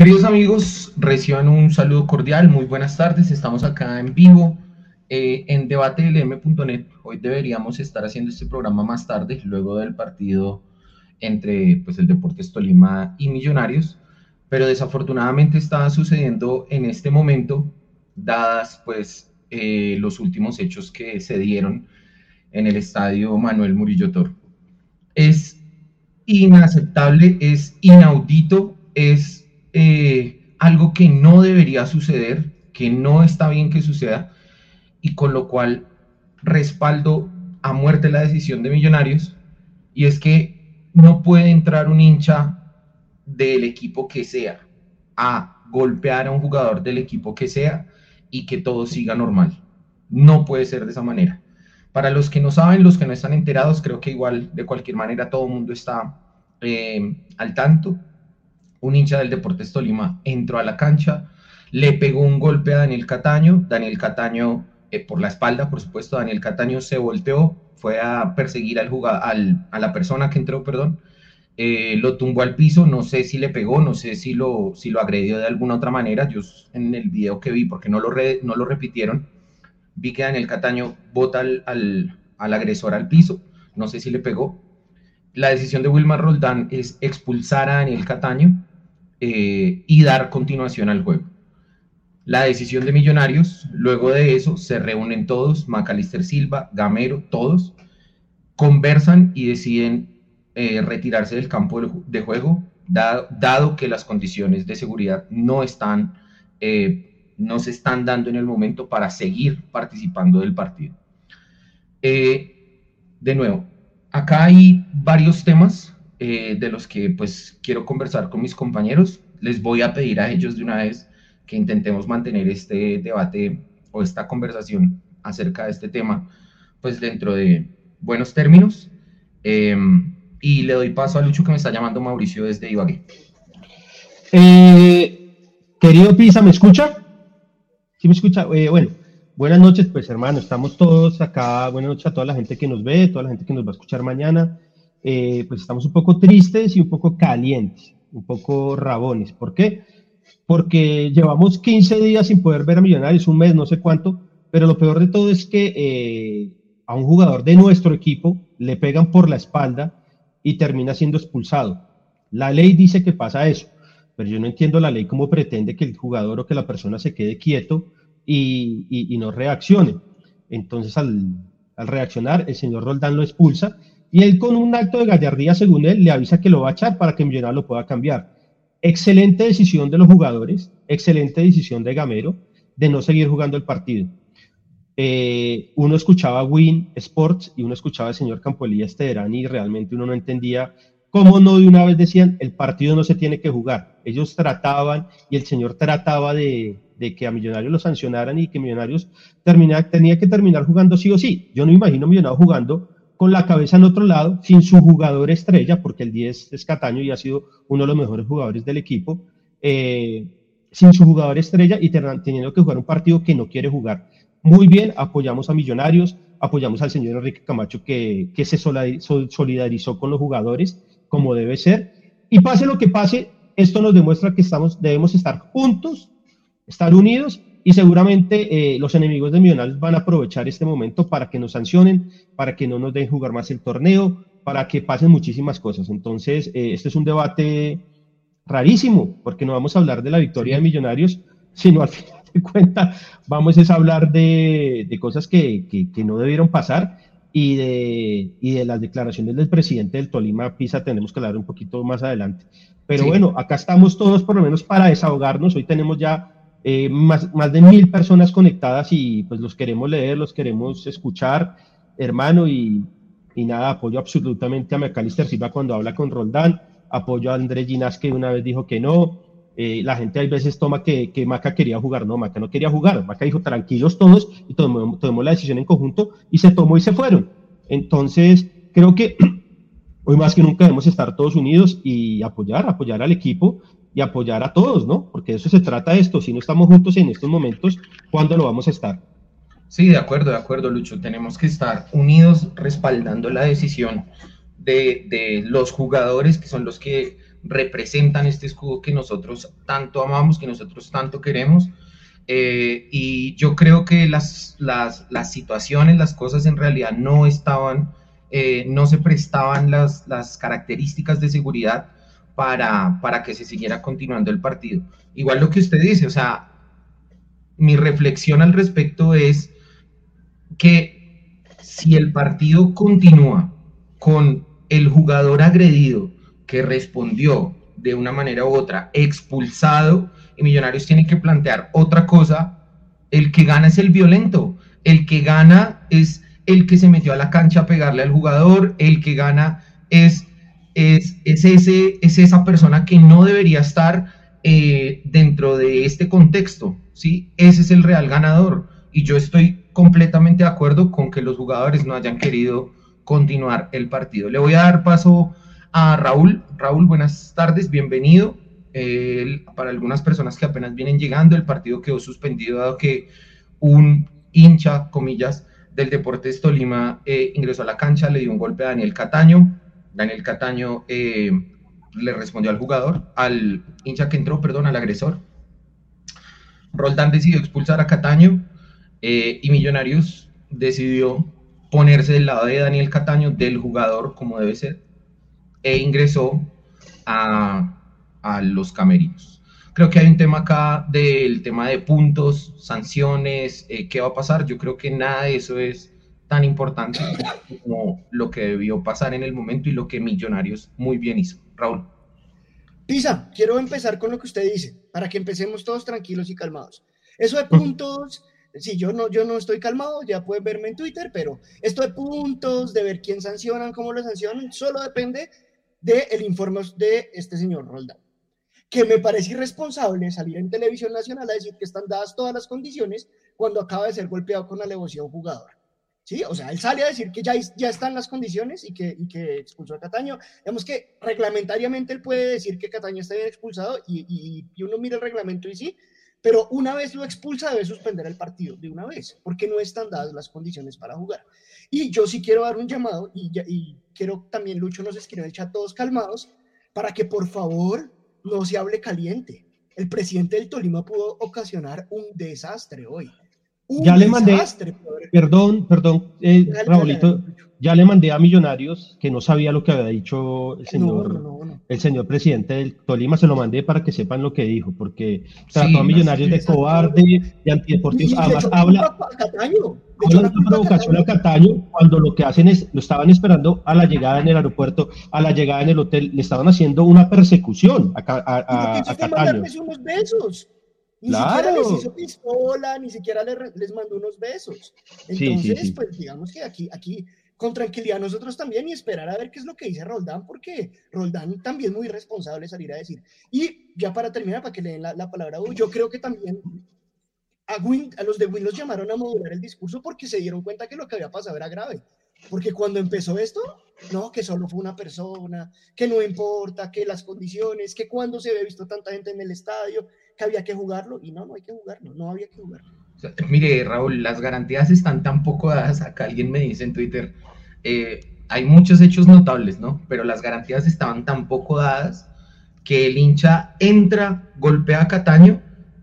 Queridos amigos, reciban un saludo cordial, muy buenas tardes, estamos acá en vivo eh, en debateLM.net. Hoy deberíamos estar haciendo este programa más tarde, luego del partido entre pues, el Deportes Tolima y Millonarios, pero desafortunadamente está sucediendo en este momento, dadas pues eh, los últimos hechos que se dieron en el estadio Manuel Murillo Toro. Es inaceptable, es inaudito, es eh, algo que no debería suceder, que no está bien que suceda, y con lo cual respaldo a muerte la decisión de Millonarios, y es que no puede entrar un hincha del equipo que sea a golpear a un jugador del equipo que sea y que todo siga normal. No puede ser de esa manera. Para los que no saben, los que no están enterados, creo que igual de cualquier manera todo el mundo está eh, al tanto un hincha del Deportes Tolima entró a la cancha, le pegó un golpe a Daniel Cataño, Daniel Cataño eh, por la espalda, por supuesto, Daniel Cataño se volteó, fue a perseguir al, al a la persona que entró, perdón, eh, lo tumbó al piso, no sé si le pegó, no sé si lo, si lo agredió de alguna otra manera, yo en el video que vi, porque no lo, no lo repitieron, vi que Daniel Cataño bota al, al, al agresor al piso, no sé si le pegó. La decisión de Wilmar Roldán es expulsar a Daniel Cataño, eh, y dar continuación al juego. La decisión de Millonarios, luego de eso, se reúnen todos, Macalister Silva, Gamero, todos, conversan y deciden eh, retirarse del campo de juego, dado, que las condiciones de seguridad no están, eh, no se están dando en el momento para seguir participando del partido. de nuevo, acá hay varios temas eh, de los que pues quiero conversar con mis compañeros. Les voy a pedir a ellos de una vez que intentemos mantener este debate o esta conversación acerca de este tema pues dentro de buenos términos. Em, y le doy paso a Lucho que me está llamando Mauricio desde Ibagué. Eh, querido Pisa, ¿me escucha? ¿Sí me escucha? Eh, bueno, buenas noches, pues hermano, estamos todos acá. Buenas noches a toda la gente que nos ve, toda la gente que nos va a escuchar mañana. Eh, pues estamos un poco tristes y un poco calientes, un poco rabones. ¿Por qué? Porque llevamos 15 días sin poder ver a Millonarios, un mes, no sé cuánto, pero lo peor de todo es que eh, a un jugador de nuestro equipo le pegan por la espalda y termina siendo expulsado. La ley dice que pasa eso, pero yo no entiendo la ley cómo pretende que el jugador o que la persona se quede quieto y, no reaccione. Entonces, al, al reaccionar, el señor Roldán lo expulsa y él con un acto de gallardía, según él, le avisa que lo va a echar para que Millonarios lo pueda cambiar. Excelente decisión de los jugadores, excelente decisión de Gamero de no seguir jugando el partido. Eh, uno escuchaba Win Sports y uno escuchaba al señor Campoelía Tederán y realmente uno no entendía cómo no de una vez decían el partido no se tiene que jugar. Ellos trataban y el señor trataba de, que a Millonarios lo sancionaran y que Millonarios tenía que terminar jugando sí o sí. Yo no imagino Millonarios jugando con la cabeza en otro lado, sin su jugador estrella, porque el 10 es Cataño y ha sido uno de los mejores jugadores del equipo, eh, sin su jugador estrella y teniendo que jugar un partido que no quiere jugar. Muy bien, apoyamos a Millonarios, apoyamos al señor Enrique Camacho que, que se solidarizó con los jugadores como debe ser. Y pase lo que pase, esto nos demuestra que estamos, debemos estar juntos, estar unidos y seguramente eh, los enemigos de Millonarios van a aprovechar este momento para que nos sancionen, para que no nos den jugar más el torneo, para que pasen muchísimas cosas. Entonces, eh, este es un debate rarísimo, porque no vamos a hablar de la victoria de Millonarios, sino al final de cuentas vamos a hablar de, cosas que, que, no debieron pasar y de, y de las declaraciones del presidente del Tolima Pisa tenemos que hablar un poquito más adelante. Pero bueno, acá estamos todos por lo menos para desahogarnos. Hoy tenemos ya eh, más, más de mil personas conectadas y pues los queremos leer, los queremos escuchar, hermano, y, y nada, apoyo absolutamente a Macalister Silva cuando habla con Roldán, apoyo a Andrés Ginás que una vez dijo que no, eh, la gente a veces toma que, que, Maca quería jugar, no, Maca no quería jugar, Maca dijo tranquilos todos y tomó, tomó la decisión en conjunto y se tomó y se fueron. Entonces, creo que hoy más que nunca debemos estar todos unidos y apoyar, apoyar al equipo y apoyar a todos, ¿no? Porque de eso se trata esto. Si no estamos juntos en estos momentos, ¿cuándo lo vamos a estar? Sí, de acuerdo, de acuerdo, Lucho. Tenemos que estar unidos respaldando la decisión de, los jugadores que son los que representan este escudo que nosotros tanto amamos, que nosotros tanto queremos. Eh, y yo creo que las, las, las, situaciones, las cosas en realidad no estaban, eh, no se prestaban las, las características de seguridad para, para que se siguiera continuando el partido. Igual lo que usted dice, o sea, mi reflexión al respecto es que si el partido continúa con el jugador agredido que respondió de una manera u otra expulsado y Millonarios tienen que plantear otra cosa, el que gana es el violento, el que gana es el que se metió a la cancha a pegarle al jugador, el que gana es, es, ese, es esa persona que no debería estar eh, dentro de este contexto, ¿sí? Ese es el real ganador. Y yo estoy completamente de acuerdo con que los jugadores no hayan querido continuar el partido. Le voy a dar paso a Raúl. Raúl, buenas tardes, bienvenido. para algunas personas que apenas vienen llegando, el partido quedó suspendido dado que un hincha, comillas, del Deportes Tolima eh, ingresó a la cancha, le dio un golpe a Daniel Cataño. Daniel Cataño eh, le respondió al jugador, al hincha que entró, perdón, al agresor. Roldán decidió expulsar a Cataño eh, y Millonarios decidió ponerse del lado de Daniel Cataño, del jugador, como debe ser, e ingresó a, los camerinos. Creo que hay un tema acá del tema de puntos, sanciones, eh, qué va a pasar. Yo creo que nada de eso es tan importante como lo que debió pasar en el momento y lo que Millonarios muy bien hizo. Raúl. Pisa, quiero empezar con lo que usted dice, para que empecemos todos tranquilos y calmados. Eso de puntos, sí, yo no, yo no estoy calmado, ya pueden verme en Twitter, pero esto de puntos, de ver quién sancionan, cómo lo sancionan, solo depende del informe de este señor Roldán. Que me parece irresponsable salir en televisión nacional a decir que están dadas todas las condiciones cuando acaba de ser golpeado con alevosía un jugador. ¿Sí? O sea, él sale a decir que ya, ya están las condiciones y que, y que expulsó a Cataño. Vemos que reglamentariamente él puede decir que Cataño está bien expulsado y, y, uno mira el reglamento y sí, pero una vez lo expulsa debe suspender el partido de una vez, porque no están dadas las condiciones para jugar. Y yo sí quiero dar un llamado y, y quiero también, Lucho, nos escribe en el chat todos calmados, para que por favor no se hable caliente. El presidente del Tolima pudo ocasionar un desastre hoy ya le mandé, perdón, perdón, eh, Raulito, ya le mandé a Millonarios que no sabía lo que había dicho el señor, el señor presidente del Tolima, se lo mandé para que sepan lo que dijo, porque trató a Millonarios de cobarde, de antideportivos, además habla, habla de provocación a Cataño. Cuando lo que hacen es, lo estaban esperando a la llegada en el aeropuerto, a la llegada en el hotel, le estaban haciendo una persecución a, a, a, Cataño. Ni siquiera les hizo pistola, ni siquiera les, mandó unos besos. Entonces, pues digamos que aquí, aquí con tranquilidad nosotros también y esperar a ver qué es lo que dice Roldán, porque Roldán también muy responsable salir a decir. Y ya para terminar, para que le den la, palabra a yo creo que también a, a los de Win los llamaron a modular el discurso porque se dieron cuenta que lo que había pasado era grave. Porque cuando empezó esto, no, que solo fue una persona, que no importa, que las condiciones, que cuando se había visto tanta gente en el estadio, que había que jugarlo, y no, no hay que jugarlo, no había que jugarlo. Mire, Raúl, las garantías están tan poco dadas, acá alguien me dice en Twitter, eh, hay muchos hechos notables, ¿no? Pero las garantías estaban tan poco dadas que el hincha entra, golpea a Cataño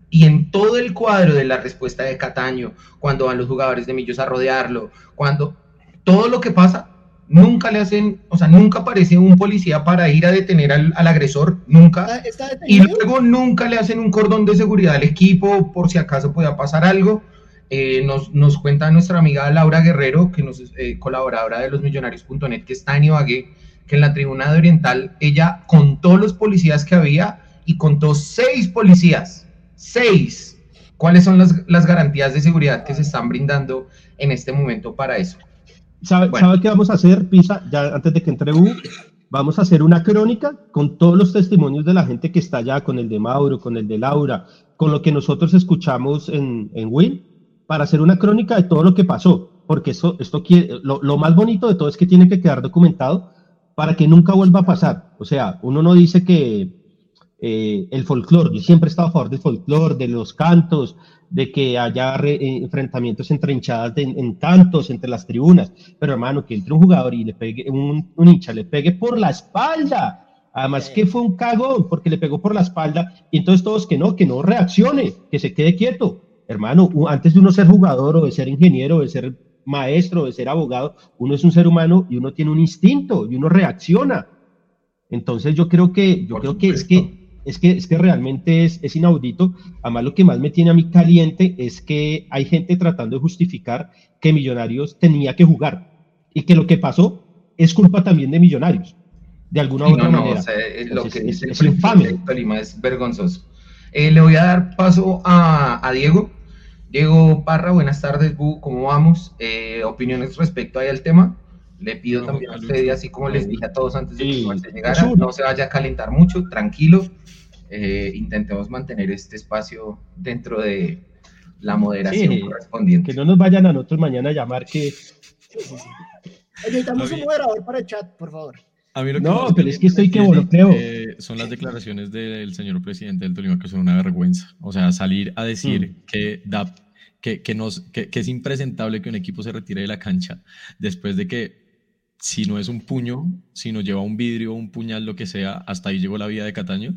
y en todo el cuadro de la respuesta de Cataño, cuando van los jugadores de Millos a rodearlo, cuando todo lo que pasa, nunca le hacen, o sea, nunca aparece un policía para ir a detener al, agresor, nunca. Y luego nunca le hacen un cordón de seguridad al equipo por si acaso pueda pasar algo. Eh, nos, nos, cuenta nuestra amiga Laura Guerrero, que nos eh, colaboradora de los millonarios.net, que está en Ibagué, que en la tribuna de Oriental ella contó los policías que había y contó seis policías, seis. ¿Cuáles son las, las garantías de seguridad que se están brindando en este momento para eso? ¿Sabe, qué vamos a hacer, Pisa? Ya antes de que entre vamos a hacer una crónica con todos los testimonios de la gente que está allá, con el de Mauro, con el de Laura, con lo que nosotros escuchamos en, en Will, para hacer una crónica de todo lo que pasó, porque eso, esto quiere, lo, lo más bonito de todo es que tiene que quedar documentado para que nunca vuelva a pasar. O sea, uno no dice que eh, el folclore, yo siempre he estado a favor del folclore, de los cantos, de que haya eh, enfrentamientos entre hinchadas en cantos, entre las tribunas, pero hermano, que entre un jugador y le pegue, un, hincha le pegue por la espalda. Además que fue un cagón porque le pegó por la espalda. Y entonces todos que no, que no reaccione, que se quede quieto. Hermano, antes de uno ser jugador o de ser ingeniero, o de ser maestro, o de ser abogado, uno es un ser humano y uno tiene un instinto y uno reacciona. Entonces yo creo que, yo creo que es que es que, es que realmente es, es inaudito. Además, lo que más me tiene a mí caliente es que hay gente tratando de justificar que Millonarios tenía que jugar y que lo que pasó es culpa también de Millonarios, de alguna u otra manera. lo que es, es infame. Tolima es vergonzoso. Eh, le voy a dar paso a, a, Diego. Diego Parra, buenas tardes, Bu, ¿cómo vamos? Eh, opiniones respecto ahí al tema. Le pido también a usted, así como les dije a todos antes de que llegara, no se vaya a calentar mucho, tranquilo. Eh, intentemos mantener este espacio dentro de la moderación correspondiente. Que no nos vayan a nosotros mañana a llamar que Necesitamos un moderador para el chat, por favor. no, pero es que estoy que. Eh, son las declaraciones del señor presidente del Tolima que son una vergüenza. O sea, salir a decir mm. que, da, que, que, nos, que, es impresentable que un equipo se retire de la cancha después de que si no es un puño, si no lleva un vidrio, un puñal, lo que sea, hasta ahí llegó la vida de Cataño,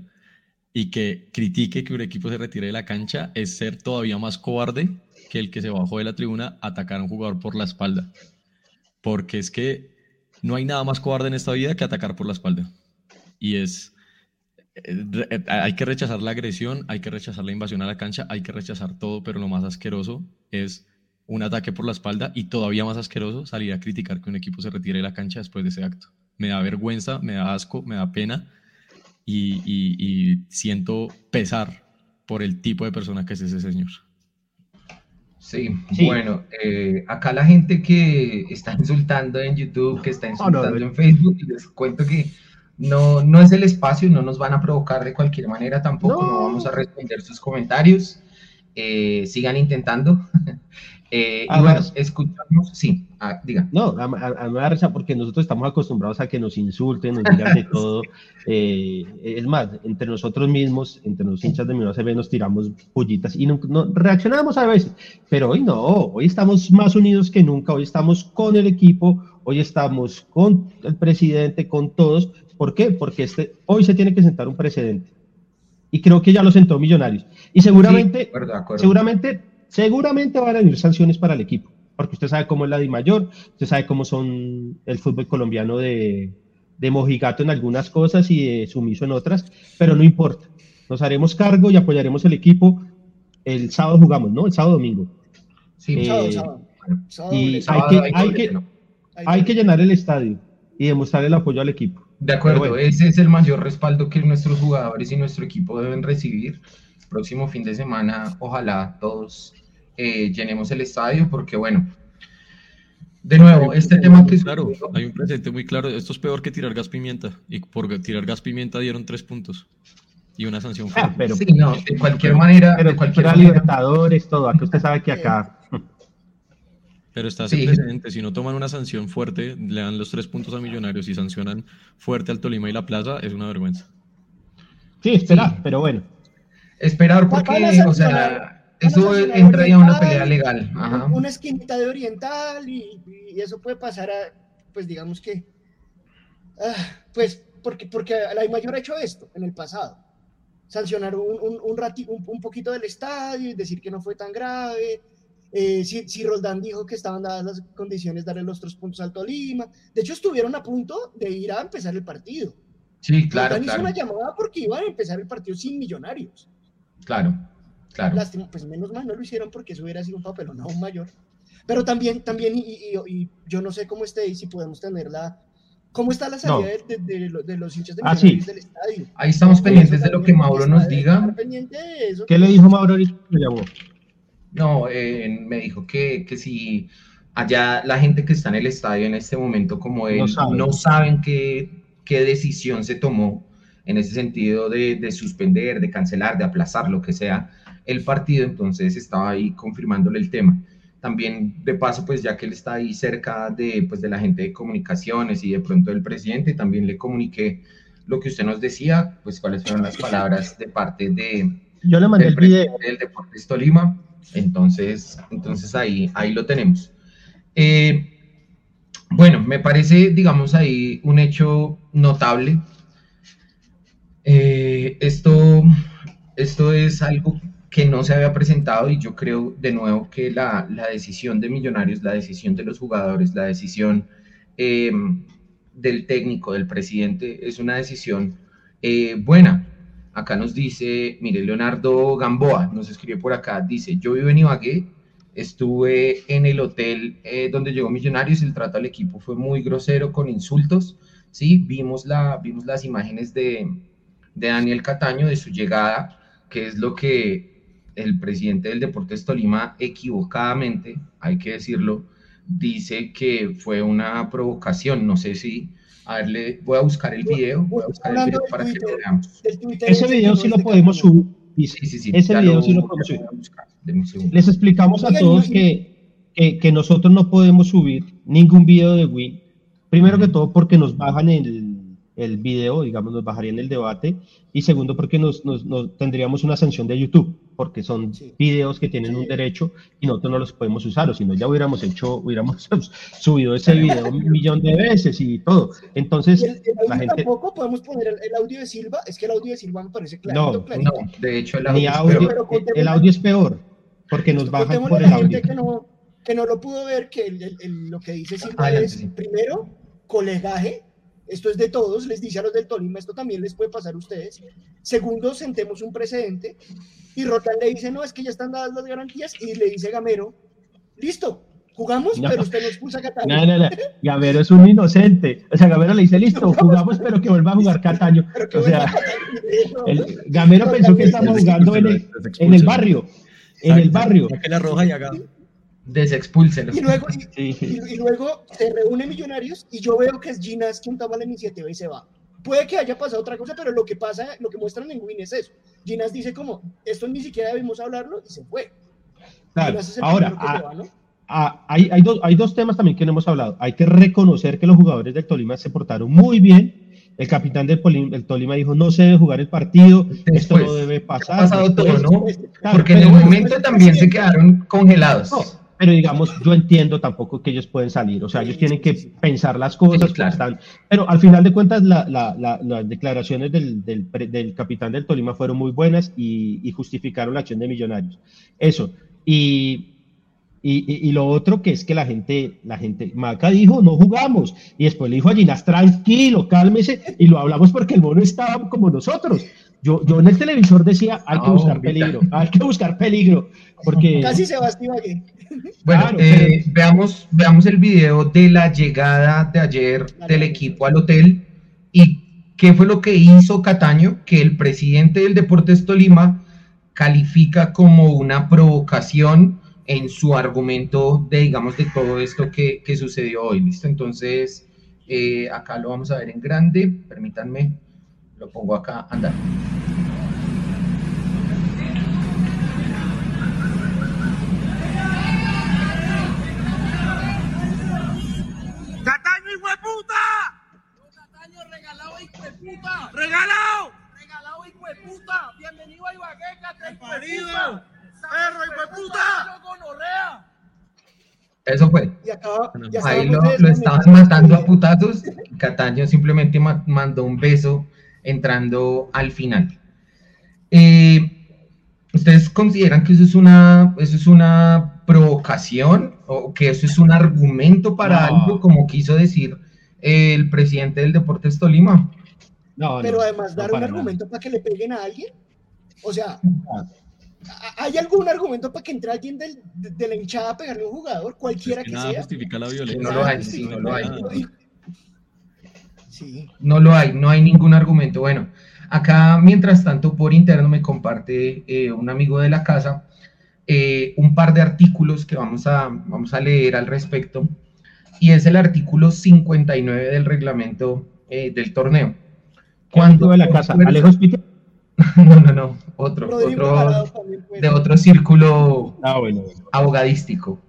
y que critique que un equipo se retire de la cancha es ser todavía más cobarde que el que se bajó de la tribuna a atacar a un jugador por la espalda porque es que no hay nada más cobarde en esta vida que atacar por la espalda. Y es, eh, hay que rechazar la agresión, hay que rechazar la invasión a la cancha, hay que rechazar todo, pero lo más asqueroso es un ataque por la espalda y todavía más asqueroso salir a criticar que un equipo se retire de la cancha después de ese acto. Me da vergüenza, me da asco, me da pena y, y siento pesar por el tipo de persona que es ese señor. Sí, bueno, eh, acá la gente que está insultando en YouTube, que está insultando en Facebook, les cuento que no, no es el espacio, no nos van a provocar de cualquier manera tampoco, no, vamos a responder sus comentarios. Eh, sigan intentando. Eh, y bueno, escuchamos, sí, ah, diga. No, a, a, me da risa porque nosotros estamos acostumbrados a que nos insulten, nos digan de todo. Eh, es más, entre nosotros mismos, entre los hinchas de se nos tiramos pollitas y no, reaccionamos a veces. Pero hoy no, hoy estamos más unidos que nunca, hoy estamos con el equipo, hoy estamos con el presidente, con todos. ¿Por qué? Porque este, hoy se tiene que sentar un precedente. Y creo que ya lo sentó Millonarios. Y seguramente, seguramente Seguramente van a venir sanciones para el equipo, porque usted sabe cómo es la de mayor, usted sabe cómo son el fútbol colombiano de, de mojigato en algunas cosas y de sumiso en otras, pero no importa. Nos haremos cargo y apoyaremos el equipo. El sábado jugamos, ¿no? El sábado domingo. Sí, sábado, sábado. y hay, que, hay, que, hay que llenar el estadio y demostrar el apoyo al equipo. De acuerdo, ese es el mayor respaldo que nuestros jugadores y nuestro equipo deben recibir. Próximo fin de semana, ojalá todos eh, llenemos el estadio, porque bueno, de nuevo, este tema que... Claro, hay un presente muy claro, esto es peor que tirar gas pimienta, y por tirar gas pimienta dieron tres puntos. Y una sanción ah, fuerte. pero, sí, no, de cualquier manera... Pero de cualquier manera, Libertadores, todo, aquí usted sabe que acá... Pero está ese presente, si no toman una sanción fuerte, le dan los tres puntos a Millonarios y sancionan fuerte al Tolima y la Plaza, es una vergüenza. Sí, esperar, pero bueno. Esperar porque, o sea, eso entraría en una pelea legal. Una esquinita de oriental y, eso puede pasar a, pues digamos que, ah, pues porque, porque la mayor ha hecho esto en el pasado. Sancionar un, un, un, un, poquito del estadio y decir que no fue tan grave. Eh, si, si, Roldán dijo que estaban dadas las condiciones, darle los tres puntos al Tolima. De hecho, estuvieron a punto de ir a empezar el partido. Sí, claro. Roldán hizo una llamada porque iban a empezar el partido sin millonarios. Claro. Claro. pues menos mal no lo hicieron porque eso hubiera sido un papelón aún mayor. Pero también, también y, yo no sé cómo esté y si podemos tenerla. ¿Cómo está la salida de, los hinchas de ah, sí. del estadio? Ahí estamos pendientes de lo que Mauro nos diga. ¿Qué le dijo Mauro ahorita? No, eh, me dijo que, que si allá la gente que está en el estadio en este momento, como él, no, saben qué, qué decisión se tomó en ese sentido de, de, suspender, de cancelar, de aplazar, lo que sea, el partido, entonces estaba ahí confirmándole el tema. También de paso, pues ya que él está ahí cerca de, pues, de la gente de comunicaciones y de pronto del presidente, también le comuniqué lo que usted nos decía, pues cuáles fueron las palabras de parte de, Yo le mandé del el video. del Deportes Tolima. Entonces, entonces ahí, ahí lo tenemos. Eh, bueno, me parece, digamos, ahí un hecho notable Eh, esto, esto es algo que no se había presentado y yo creo de nuevo que la, decisión de Millonarios, la decisión de los jugadores, la decisión em, del técnico, del presidente, es una decisión eh, buena. Acá nos dice, mire, Leonardo Gamboa nos escribe por acá, dice, yo vivo en Ibagué, estuve en el hotel eh, donde llegó Millonarios, el trato al equipo fue muy grosero con insultos, ¿sí? Vimos, la, vimos las imágenes de, de Daniel Cataño, de su llegada, que es lo que el presidente del Deportes Tolima equivocadamente, hay que decirlo, dice que fue una provocación. No sé si, a ver, voy a buscar el video, voy a buscar el video para que lo veamos. Ese video sí lo podemos subir. Sí, sí, sí. Ese video sí lo podemos subir. Les explicamos a todos que, que, que, nosotros no podemos subir ningún video de Win. Primero que todo porque nos bajan el, el video, digamos, nos bajaría en el debate. Y segundo, porque nos, tendríamos una sanción de YouTube, porque son videos que tienen un derecho y nosotros no los podemos usar, o si no, ya hubiéramos hecho, hubiéramos subido ese video un millón de veces y todo. Entonces, la gente. Tampoco podemos poner el, audio de Silva, es que el audio de Silva me parece claro. No, no, de hecho, el audio, el audio es peor, porque nos bajan por el audio. Que no, que no lo pudo ver, que lo que dice Silva es, primero, colegaje esto es de todos, les dice a los del Tolima, esto también les puede pasar a ustedes. Segundo, sentemos un precedente y Rotan le dice, no, es que ya están dadas las garantías y le dice Gamero, listo, jugamos, pero usted no expulsa a Cataño. No, no, no, Gamero es un inocente. O sea, Gamero le dice, listo, jugamos, pero que vuelva a jugar Cataño. O sea, el, Gamero pensó que estamos jugando en el, en el barrio, en el barrio. Que la roja y acá desexpúlselo. Y luego, y, luego se reúne Millonarios y yo veo que es Ginas quien toma la iniciativa y se va. Puede que haya pasado otra cosa, pero lo que pasa, lo que muestran en Win es eso. Ginas dice como, esto ni siquiera debimos hablarlo y se fue. ahora, hay, hay, dos, hay dos temas también que no hemos hablado. Hay que reconocer que los jugadores del Tolima se portaron muy bien. El capitán del, Tolima dijo, no se debe jugar el partido, esto no debe pasar. Ha pasado todo, ¿no? Porque en el momento también se quedaron congelados pero digamos, yo entiendo tampoco que ellos pueden salir, o sea, ellos tienen que pensar las cosas, están, pero al final de cuentas las declaraciones del, del, capitán del Tolima fueron muy buenas y, justificaron la acción de Millonarios. Eso, y, y, y, lo otro que es que la gente, la gente, Maca dijo, no jugamos, y después le dijo a Ginás, tranquilo, cálmese, y lo hablamos porque el mono estaba como nosotros. Yo, yo en el televisor decía, hay que buscar peligro, hay que buscar peligro, porque... Casi Sebastián bueno, eh, veamos, veamos el video de la llegada de ayer del equipo al hotel y qué fue lo que hizo Cataño, que el presidente del Deportes Tolima califica como una provocación en su argumento de, digamos, de todo esto que, sucedió hoy, ¿listo? Entonces, eh, acá lo vamos a ver en grande, permítanme, lo pongo acá, andar. Puta! ¡Regalado! ¡Regalado, hijo de puta! ¡Bienvenido a Ibagueca, tres parido! ¡Perro, hijo de puta! Eso fue. Ahí lo, lo estaban matando a putazos. Cataño simplemente mandó un beso entrando al final. Eh, ¿Ustedes consideran que eso es una, eso es una provocación o que eso es un argumento para algo como quiso decir el presidente del Deportes Tolima? Pero además dar un argumento para que le peguen a alguien. O sea, ¿hay algún argumento para que entre alguien del, de la hinchada a pegarle a un jugador, cualquiera que, sea? justifica la violencia. No lo hay, sí, no lo hay. No lo hay, no hay ningún argumento. Bueno, acá, mientras tanto, por interno me comparte eh, un amigo de la casa eh, un par de artículos que vamos a, vamos a leer al respecto. Y es el artículo 59 del reglamento eh, del torneo. ¿Cuándo de la casa? ¿Alejo Hospital? no, no, no, otro, otro de otro círculo ah, abogadístico.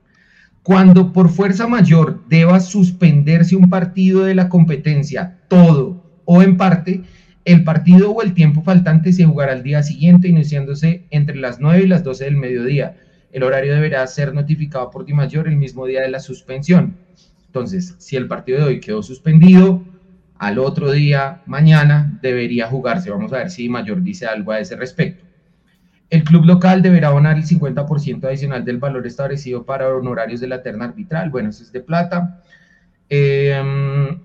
Cuando por fuerza mayor deba suspenderse un partido de la competencia, todo o en parte, el partido o el tiempo faltante se jugará al día siguiente, iniciándose entre las 9 y las 12 del mediodía. El horario deberá ser notificado por Di Mayor el mismo día de la suspensión. Entonces, si el partido de hoy quedó suspendido, al otro día, mañana, debería jugarse. Vamos a ver si Mayor dice algo a ese respecto. El club local deberá abonar el 50% adicional del valor establecido para honorarios de la terna arbitral. Bueno, eso es de plata. Eh,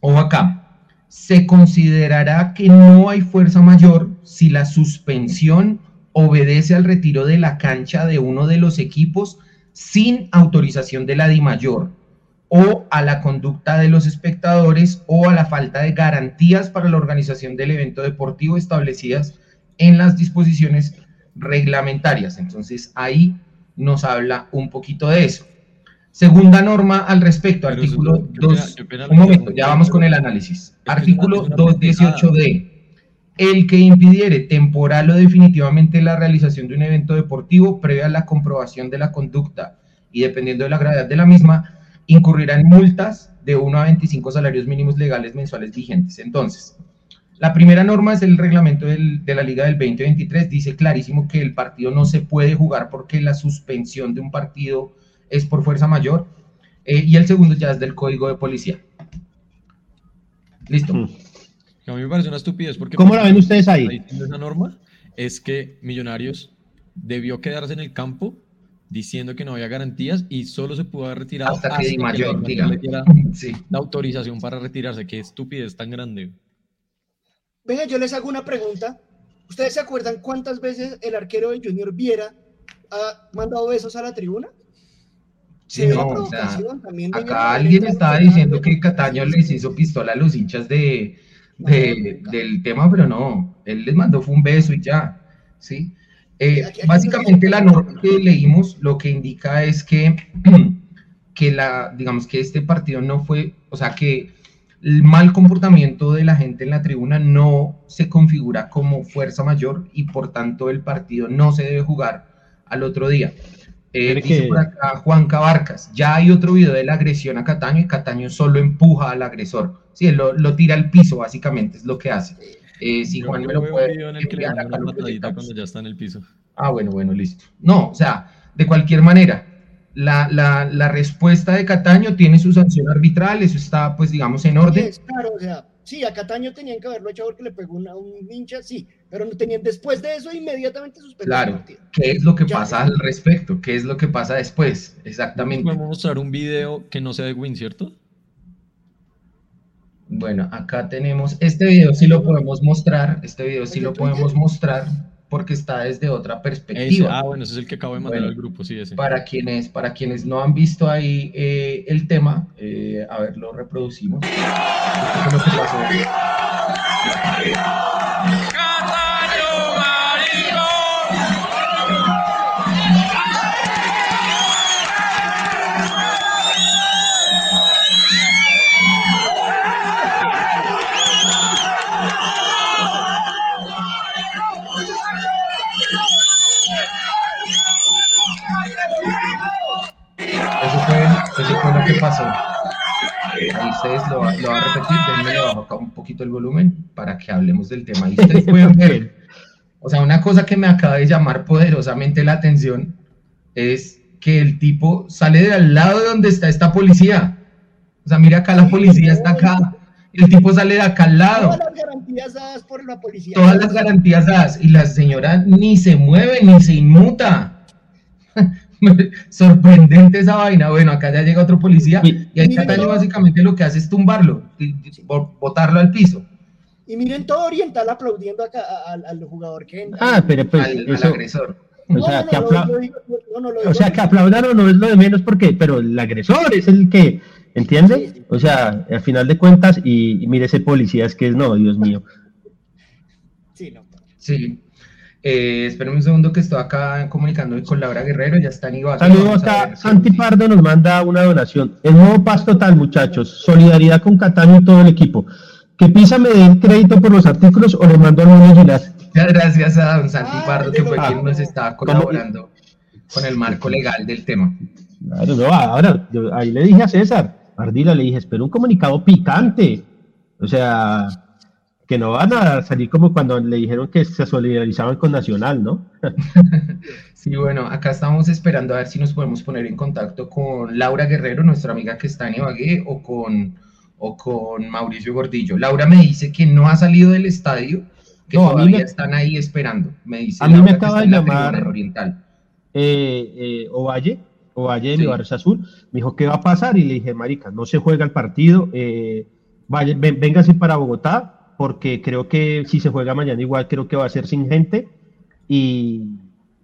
o acá, se considerará que no hay fuerza mayor si la suspensión obedece al retiro de la cancha de uno de los equipos sin autorización de la DIMAYOR o a la conducta de los espectadores o a la falta de garantías para la organización del evento deportivo establecidas en las disposiciones reglamentarias. Entonces ahí nos habla un poquito de eso. Segunda norma al respecto, artículo 2. Un momento, ya vamos con el análisis. Artículo 218d. El que impidiere temporal o definitivamente la realización de un evento deportivo previa a la comprobación de la conducta y dependiendo de la gravedad de la misma, incurrirá en multas de 1 a 25 salarios mínimos legales mensuales vigentes. Entonces, la primera norma es el reglamento del, de la Liga del 2023. Dice clarísimo que el partido no se puede jugar porque la suspensión de un partido es por fuerza mayor. Eh, y el segundo ya es del Código de Policía. Listo. Mm. A mí me parece una estupidez porque... ¿Cómo la ven ustedes ahí? Esa norma es que Millonarios debió quedarse en el campo diciendo que no había garantías y solo se pudo haber retirado hasta que Di Mayor diga sí. la autorización para retirarse. Qué estupidez tan grande. Venga, yo les hago una pregunta. ¿Ustedes se acuerdan cuántas veces el arquero de Junior Viera ha mandado besos a la tribuna? Sí, no, o sea, acá alguien estaba diciendo que Cataño les hizo pistola a los hinchas de, de, del tema, pero no, él les mandó fue un beso y ya, ¿sí? Eh, básicamente la norma que leímos lo que indica es que, que la, digamos que este partido no fue, o sea, que el mal comportamiento de la gente en la tribuna no se configura como fuerza mayor y por tanto el partido no se debe jugar al otro día. Eh, dice por acá Juan Cabarcas, ya hay otro video de la agresión a Cataño y Cataño solo empuja al agresor. Sí, él lo, lo tira al piso, básicamente, es lo que hace. Eh, si Juan me lo puede cuando ya está en el piso. Ah, bueno, bueno, listo. No, o sea, de cualquier manera, la, la, la respuesta de Cataño tiene su sanción arbitral, eso está, pues, digamos, en orden. Sí, claro, o sea, sí, a Cataño tenían que haberlo hecho porque le pegó una, un hincha, sí, pero no tenían, después de eso, inmediatamente suspendido Claro, ¿qué es lo que pasa al respecto? ¿Qué es lo que pasa después? Exactamente. Podemos mostrar un video que no sea de Win, ¿cierto? Bueno, acá tenemos, este video sí lo podemos mostrar, este video sí lo podemos mostrar porque está desde otra perspectiva. Ese, ah, bueno, ese es el que acabo de mandar bueno, al grupo, sí, ese. Para quienes, para quienes no han visto ahí eh, el tema, eh, a ver, lo reproducimos. Esto es lo que pasó. Eso fue lo que pasó. Ahí ustedes lo, lo van a repetir, denme bajo acá un poquito el volumen para que hablemos del tema. Y ustedes pueden ver, o sea, una cosa que me acaba de llamar poderosamente la atención es que el tipo sale de al lado de donde está esta policía. O sea, mira acá, la policía está acá. El tipo sale de acá al lado. Todas las garantías dadas por la policía. Todas las garantías dadas. Y la señora ni se mueve, ni se inmuta. Sorprendente esa vaina. Bueno, acá ya llega otro policía y ahí Cataño básicamente lo que hace es tumbarlo, botarlo al piso. Y miren todo Oriental aplaudiendo acá al, al jugador que entra. Ah, pero pues al, eso, al agresor. O sea, que, apla o sea, que aplaudaron no es lo de menos porque, pero el agresor es el que, ¿entiende? Sí, sí. O sea, al final de cuentas, y, y mire ese policía, es que es, no, Dios mío. Sí, no. Sí. Eh, espérenme un segundo que estoy acá comunicando con Laura Guerrero, ya está en Ibagué. Saludos a acá, Santi Pardo nos manda una donación. El nuevo paz total, muchachos. Solidaridad con Cataño y todo el equipo. Que Pisa me dé el crédito por los artículos o le mando al Mundo Gilas. Muchas gracias a don Santi Pardo, que fue quien nos estaba colaborando con el marco legal del tema. Claro, no, ahora, yo ahí le dije a César, Ardila, le dije, espero un comunicado picante. O sea, que no van a salir como cuando le dijeron que se solidarizaban con Nacional, ¿no? Sí, bueno, acá estamos esperando a ver si nos podemos poner en contacto con Laura Guerrero, nuestra amiga que está en Ibagué, o con, o con Mauricio Gordillo. Laura me dice que no ha salido del estadio, que No, todavía me- están ahí esperando. Me dice A mí me Laura que acaba de llamar- Oriental. eh, eh, Ovalle, Ovalle de Sí. mi barrio azul, me dijo, ¿qué va a pasar? Y le dije, marica, no se juega el partido, eh, vaya, ven- véngase para Bogotá, porque creo que si se juega mañana igual, creo que va a ser sin gente. Y,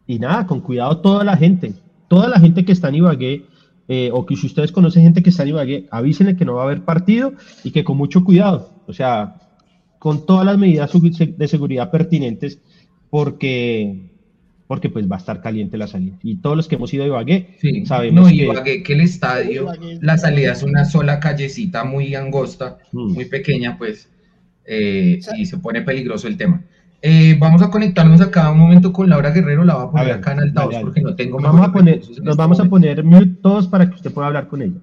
y nada, con cuidado toda la gente, toda la gente que está en Ibagué, eh, o que si ustedes conocen gente que está en Ibagué, avísenle que no va a haber partido y que con mucho cuidado, o sea, con todas las medidas de seguridad pertinentes, porque porque pues va a estar caliente la salida. Y todos los que hemos ido a Ibagué Sí, sabemos no, que... Ibagué, que el estadio, Ibagué es la salida es una sola callecita muy angosta, Mm. muy pequeña, pues, eh, y se pone peligroso el tema. Eh, vamos a conectarnos acá un momento con Laura Guerrero, la voy a poner ver, acá en altavoz dale, porque no tengo Nos vamos, a poner, nos este vamos a momento. poner mute todos para que usted pueda hablar con ella.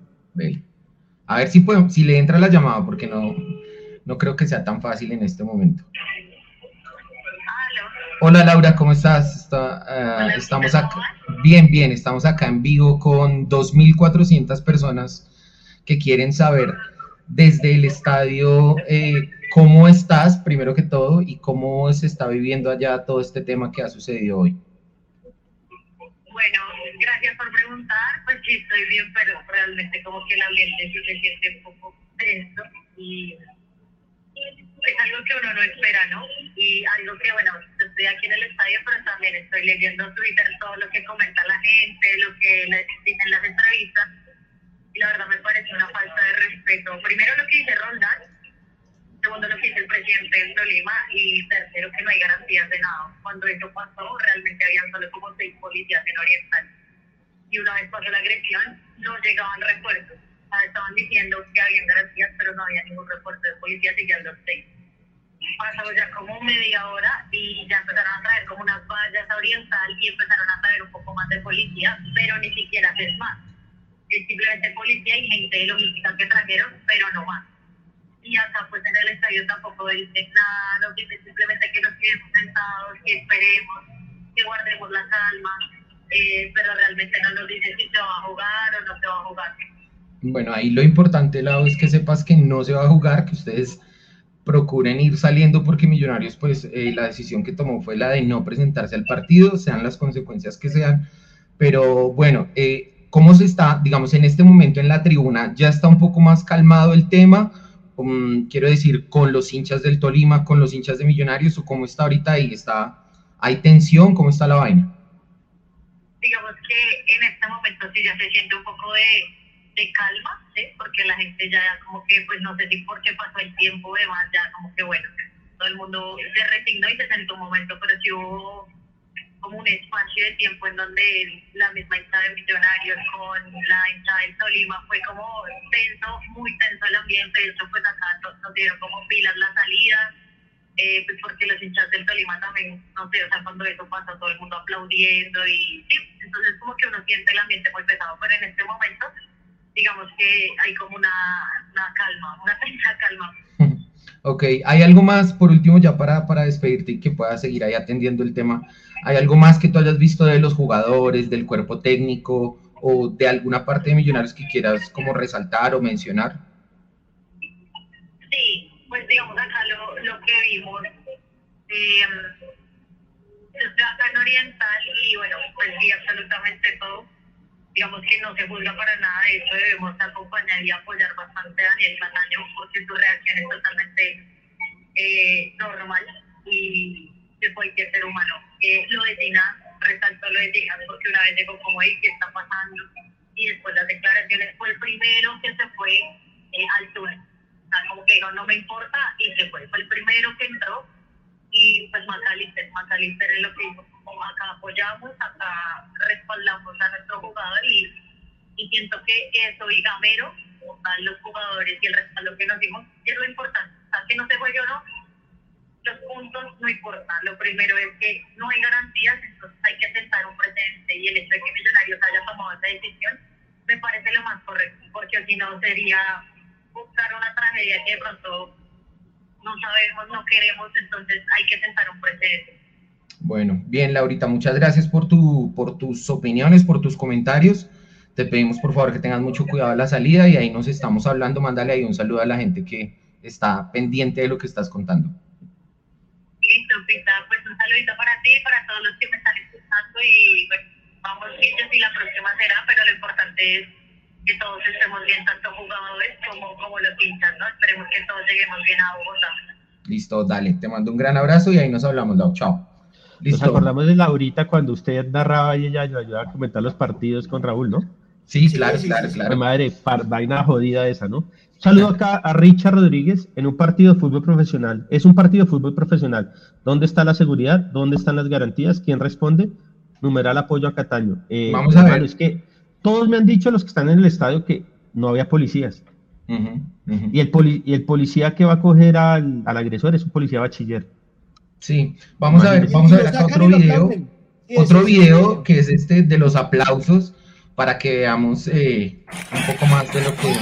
A ver si, podemos, si le entra la llamada, porque no, no creo que sea tan fácil en este momento. Hola Laura, ¿cómo estás? Está, ah, estamos acá. Bien, bien, estamos acá en vivo con 2.400 personas que quieren saber desde el estadio eh, cómo estás, primero que todo, y cómo se está viviendo allá todo este tema que ha sucedido hoy. Bueno, gracias por preguntar. Pues sí, estoy bien, pero realmente como que el ambiente sí se siente un poco tenso y es algo que uno no espera, ¿no? Y algo que, bueno, estoy aquí en el estadio, pero también estoy leyendo Twitter todo lo que comenta la gente, lo que dicen las entrevistas. Y la verdad me parece una falta de respeto. Primero lo que dice Roldán, segundo lo que dice el presidente del Tolima y tercero que no hay garantías de nada. Cuando eso pasó, realmente habían solo como seis policías en Oriental. Y una vez pasó la agresión, no llegaban refuerzos. Sea, estaban diciendo que habían garantías, pero no había ningún refuerzo de policía, seguían los seis. Pasó ya como media hora y ya empezaron a traer como unas vallas a Oriental y empezaron a traer un poco más de policía, pero ni siquiera es más. Es simplemente policía y gente de logística que trajeron, pero no más y acá pues en el estadio tampoco dicen nada, no dicen simplemente que nos quedemos sentados, que esperemos, que guardemos la calma, eh, pero realmente no nos dicen si se va a jugar o no se va a jugar. Bueno, ahí lo importante, Lau, es que sepas que no se va a jugar, que ustedes procuren ir saliendo porque Millonarios, pues eh, la decisión que tomó fue la de no presentarse al partido, sean las consecuencias que sean. Pero bueno, eh, ¿cómo se está, digamos, en este momento en la tribuna? ¿Ya está un poco más calmado el tema? Um, quiero decir, con los hinchas del Tolima, con los hinchas de Millonarios, o cómo está ahorita ahí? ¿Está, ¿Hay tensión? ¿Cómo está la vaina? Digamos que en este momento sí ya se siente un poco de, calma, ¿sí? porque la gente ya como que, pues no sé si porque pasó el tiempo, demás, ya como que bueno, todo el mundo se resignó y se sentó un momento, pero sí hubo como un espacio de tiempo en donde la misma hincha de Millonarios con la hincha del Tolima fue como tenso, muy tenso el ambiente, de hecho pues acá nos, dieron como pilas las salidas, eh, pues porque los hinchas del Tolima también, no sé, o sea, cuando eso pasó todo el mundo aplaudiendo y sí, entonces como que uno siente el ambiente muy pesado, pero en este momento digamos que hay como una, una calma, una tensa calma. Ok, ¿hay algo más por último ya para, para despedirte y que puedas seguir ahí atendiendo el tema? ¿Hay algo más que tú hayas visto de los jugadores, del cuerpo técnico o de alguna parte de Millonarios que quieras como resaltar o mencionar? Sí, pues digamos acá lo, que vimos, eh, en Oriental y bueno, pues sí, absolutamente todo. Digamos que no se juzga para nada, de hecho debemos acompañar y apoyar bastante a Daniel Cataño porque su reacción es totalmente eh, normal y de cualquier ser humano. Eh, lo de Tina, resaltó lo de Tina porque una vez llegó como ahí, ¿qué está pasando? Y después las declaraciones fue el primero que se fue eh, al túnel. O sea, como que dijo, no me importa y se fue. Fue el primero que entró y pues Macalister, Macalister es lo que dijo, como acá apoyamos, acá respaldamos a nuestro jugador y, y siento que eso y Gamero, los jugadores y el respaldo que nos dimos, es lo importante. O sea, que no se juegue o no, los puntos no importan. Lo primero es que no hay garantías, entonces hay que sentar un precedente y el hecho de que Millonarios haya tomado esa decisión me parece lo más correcto, porque si no sería buscar una tragedia que de pronto no sabemos, no queremos, entonces hay que sentar un precedente. Bueno, bien, Laurita, muchas gracias por, tu, por tus opiniones, por tus comentarios. Te pedimos por favor que tengas mucho cuidado a la salida y ahí nos estamos hablando. Mándale ahí un saludo a la gente que está pendiente de lo que estás contando. Listo, Pita, pues un saludito para ti y para todos los que me están escuchando y bueno, vamos pillos y la próxima será, pero lo importante es que todos estemos bien, tanto jugadores como, como los hinchas, ¿no? Esperemos que todos lleguemos bien a Bogotá. Listo, dale, te mando un gran abrazo y ahí nos hablamos, Lau, chao. Nos acordamos de Laurita cuando usted narraba y ella ayudaba a comentar los partidos con Raúl, ¿no? Sí, claro, claro, claro. Madre, vaina jodida esa, ¿no? Saludo acá a Richard Rodríguez en un partido de fútbol profesional. Es un partido de fútbol profesional. ¿Dónde está la seguridad? ¿Dónde están las garantías? ¿Quién responde? Numeral apoyo a Cataño. Eh, Vamos a ver. Es que todos me han dicho los que están en el estadio que no había policías. Y, el y el policía que va a coger al, agresor es un policía bachiller. Sí, vamos a ver, vamos a ver acá otro video. Otro video que es este de los aplausos para que veamos eh, un poco más de lo que...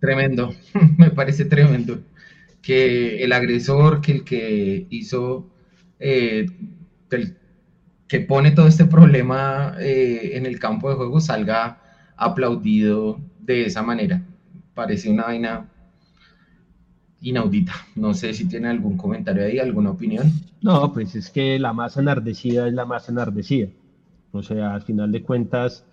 Tremendo, me parece tremendo que el agresor, que el que hizo, eh, que pone todo este problema eh, en el campo de juego salga aplaudido de esa manera. Parece una vaina inaudita. No sé si tiene algún comentario ahí, alguna opinión. No, pues es que la masa enardecida es la masa enardecida. O sea, al final de cuentas,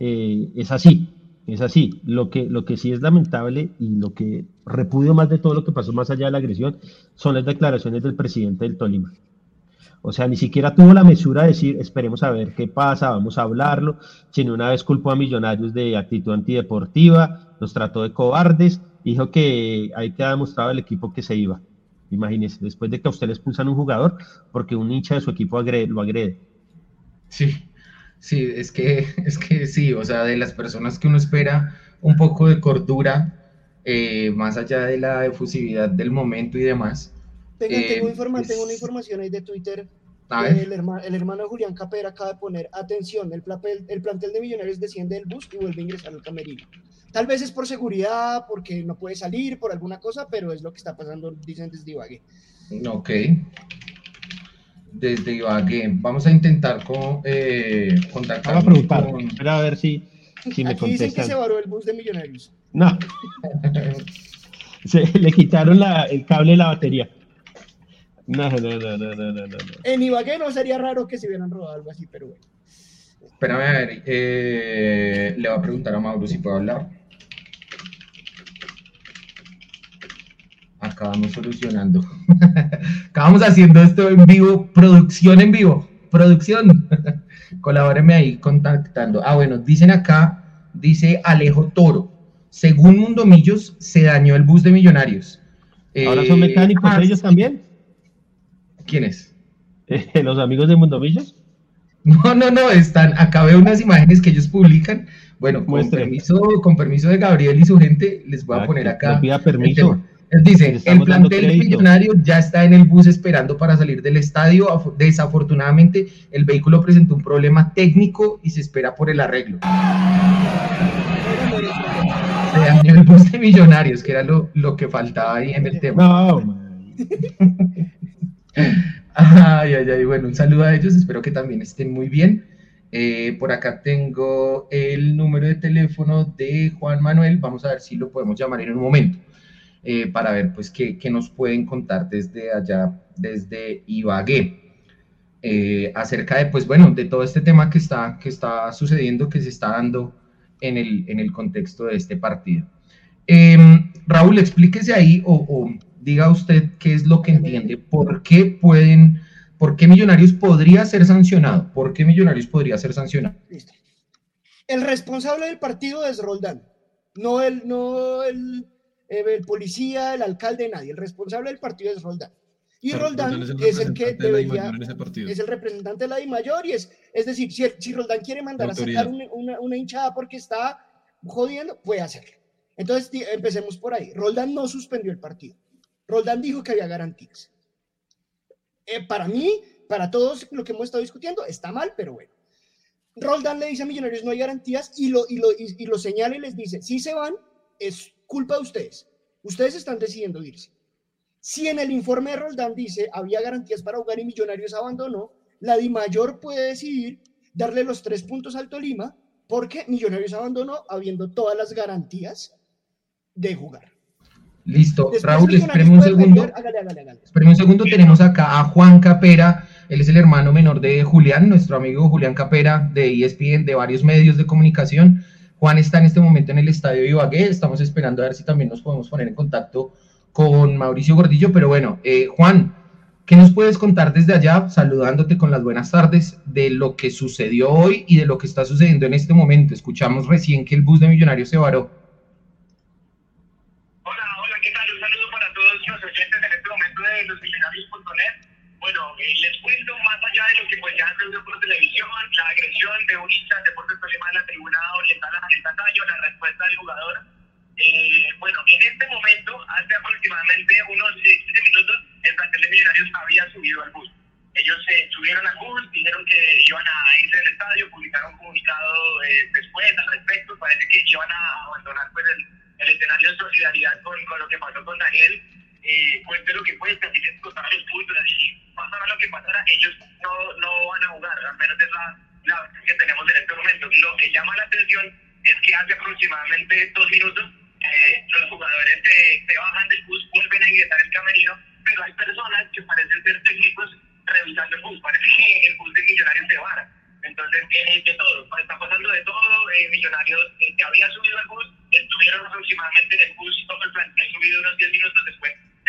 eh, es así. Es así. Lo que, lo que sí es lamentable y lo que repudio más de todo lo que pasó más allá de la agresión son las declaraciones del presidente del Tolima. O sea, ni siquiera tuvo la mesura de decir, esperemos a ver qué pasa, vamos a hablarlo, sino una vez culpó a Millonarios de actitud antideportiva, los trató de cobardes, dijo que ahí queda demostrado el equipo que se iba. Imagínense, después de que a usted le expulsan un jugador porque un hincha de su equipo lo agrede. Sí, Sí, es que, es que sí, o sea, de las personas que uno espera un poco de cordura, eh, más allá de la efusividad del momento y demás. Tengo, tengo, eh, tengo una información ahí de Twitter. El hermano, el hermano Julián Capera acaba de poner, atención, el, plantel, el plantel de Millonarios desciende del bus y vuelve a ingresar al camerino. Tal vez es por seguridad, porque no puede salir, por alguna cosa, pero es lo que está pasando, dicen desde Ibagué. Ok desde Ibagué. Vamos a intentar con, eh, contactar. a preguntar. a ver si, si me Aquí dicen que se varó el bus de Millonarios. No. se, le quitaron la, el cable de la batería. No, no, no, no, no, no, En Ibagué no sería raro que se hubieran robado algo así, pero bueno. Espérame a ver, eh, le voy a preguntar a Mauro si puedo hablar. acabamos solucionando. acabamos haciendo esto en vivo, producción en vivo, producción. Colabóreme ahí contactando. Ah, bueno, dicen acá, dice Alejo Toro. Según Mundomillos, se dañó el bus de Millonarios. ¿Ahora son eh, mecánicos ah, ellos también? ¿Quiénes? ¿Los amigos de Mundomillos? No, no, no, están, acá veo unas imágenes que ellos publican. Bueno, con permiso, con permiso de Gabriel y su gente, les voy a ah, poner acá. pida permiso. Dice, el plantel millonario ya está en el bus esperando para salir del estadio. Desafortunadamente, el vehículo presentó un problema técnico y se espera por el arreglo. Se dañó el bus de millonarios, que era lo, que faltaba ahí en el tema. No, ay, ay, ay, bueno, un saludo a ellos, espero que también estén muy bien. Eh, por acá tengo el número de teléfono de Juan Manuel, vamos a ver si lo podemos llamar en un momento. Eh, para ver pues qué, nos pueden contar desde allá, desde Ibagué. Eh, acerca de, pues bueno, de todo este tema que está, que está sucediendo, que se está dando en el, en el contexto de este partido. Em, Raúl, explíquese ahí o, diga usted qué es lo que entiende, por qué pueden, por qué Millonarios podría ser sancionado, por qué Millonarios podría ser sancionado. El responsable del partido es Roldán, no el, no el, eh, el policía, el alcalde, nadie. El responsable del partido es Roldán. Y Roldán, es el, que debería, es el representante de la mayor y es, es decir, si, si Roldán quiere mandar a sacar una, hinchada porque está jodiendo, puede hacerlo. Entonces, empecemos por ahí. Roldán no suspendió el partido. Roldán dijo que había garantías. Eh, para mí, para todos lo que hemos estado discutiendo, está mal, pero bueno. Roldán le dice a Millonarios no hay garantías y lo, y señala y les dice, si se van, es culpa de ustedes. Ustedes están decidiendo irse. Si en el informe de Roldán dice había garantías para jugar y Millonarios abandonó, la Di Mayor puede decidir darle los tres puntos al Tolima porque Millonarios abandonó habiendo todas las garantías de jugar. Listo, Raúl, espéreme un segundo. un segundo, tenemos acá a Juan Capera, él es el hermano menor de Julián, nuestro amigo Julián Capera de ESPN, de varios medios de comunicación. Juan está en este momento en el estadio Ibagué, estamos esperando a ver si también nos podemos poner en contacto con Mauricio Gordillo, pero bueno, eh, Juan, ¿qué nos puedes contar desde allá, saludándote con las buenas tardes, de lo que sucedió hoy y de lo que está sucediendo en este momento? Escuchamos recién que el bus de Millonarios se varó. Bueno, eh, les cuento más allá de lo que pues ya han por televisión, la agresión de un hincha de Deportes Tolima en la tribuna oriental a el Tatayo, la respuesta del jugador. Eh, bueno, en este momento, hace aproximadamente unos 15 minutos, el plantel de Millonarios había subido al bus. Ellos se subieron al bus, dijeron que iban a irse del estadio, publicaron un comunicado eh, después al respecto, parece que iban a abandonar pues, el, el escenario de solidaridad con, con lo que pasó con Daniel eh, cueste lo que cueste, así les costará los puntos, así pasará lo que pasara, ellos no, no van a jugar, al menos es la, la que tenemos en este momento. Lo que llama la atención es que hace aproximadamente dos minutos eh, los jugadores se, se, bajan del bus, vuelven a ingresar el camerino, pero hay personas que parecen ser técnicos revisando el bus, parece que el bus de Millonarios se va. Entonces, es de todo, está pasando de todo. Eh, millonarios eh, que había subido al bus, estuvieron aproximadamente en el bus y todo el plan, subido unos 10 minutos después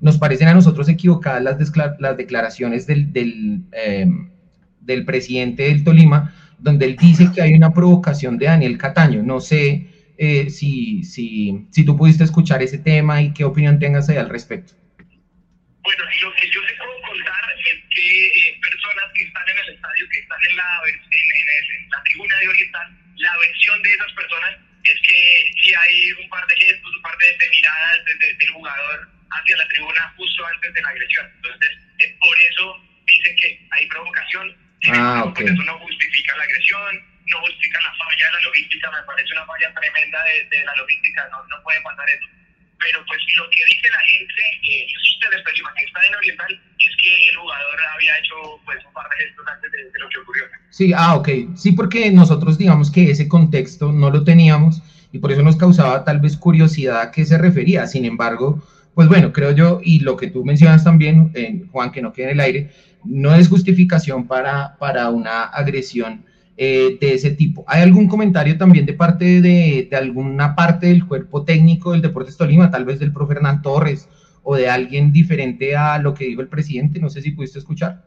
nos parecen a nosotros equivocadas las, las declaraciones del, del, em, del, presidente del Tolima, donde él dice que hay una provocación de Daniel Cataño. No sé eh, si, si, si tú pudiste escuchar ese tema y qué opinión tengas ahí al respecto. Bueno, lo que yo les puedo contar es que eh, personas que están en el estadio, que están en la, en, la tribuna de Oriental, la versión de esas personas es que si hay un par de gestos, un par de, miradas del jugador hacia la tribuna justo antes de la agresión. Entonces, es por eso dicen que hay provocación. Ah, okay. Eso no justifica la agresión, no justifica la falla de la logística. Me parece una falla tremenda de, de la logística, no, no puede pasar eso. Pero pues lo que dice la gente, eh, el Tolima, que está en Oriental, es que el jugador había hecho pues un par de gestos antes de, de lo que ocurrió. Sí, ah, ok. Sí, porque nosotros digamos que ese contexto no lo teníamos y por eso nos causaba tal vez curiosidad a qué se refería. Sin embargo, pues bueno, creo yo, y lo que tú mencionas también, eh, Juan, que no quede en el aire, no es justificación para, para una agresión eh, de ese tipo. ¿Hay algún comentario también de parte de, de, alguna parte del cuerpo técnico del Deportes Tolima, tal vez del profe Hernán Torres o de alguien diferente a lo que dijo el presidente? No sé si pudiste escuchar.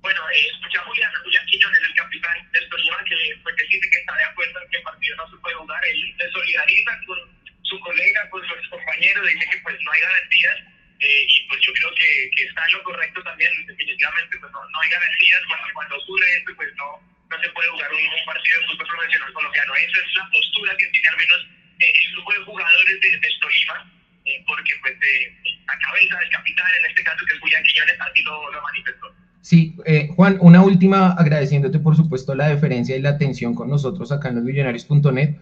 Bueno, eh, escuchamos a Julián Quiñones, el capitán del Tolima, que, pues, dice que está de acuerdo en que el partido no se puede jugar. Él se solidariza con su colega, con su compañero, dice que pues no hay garantías eh, y pues yo creo que, que, está en lo correcto también, definitivamente pues no, no hay garantías cuando, cuando ocurre esto pues no, no se puede jugar un, un partido de fútbol profesional colombiano. Esa es la postura que tiene al menos eh, el grupo de jugadores de, de Tolima, eh, porque pues la cabeza del capitán, en este caso que es Julián Quiñones, así lo, lo manifestó. Sí, eh, Juan, una última agradeciéndote por supuesto la deferencia y la atención con nosotros acá en losmillonarios.net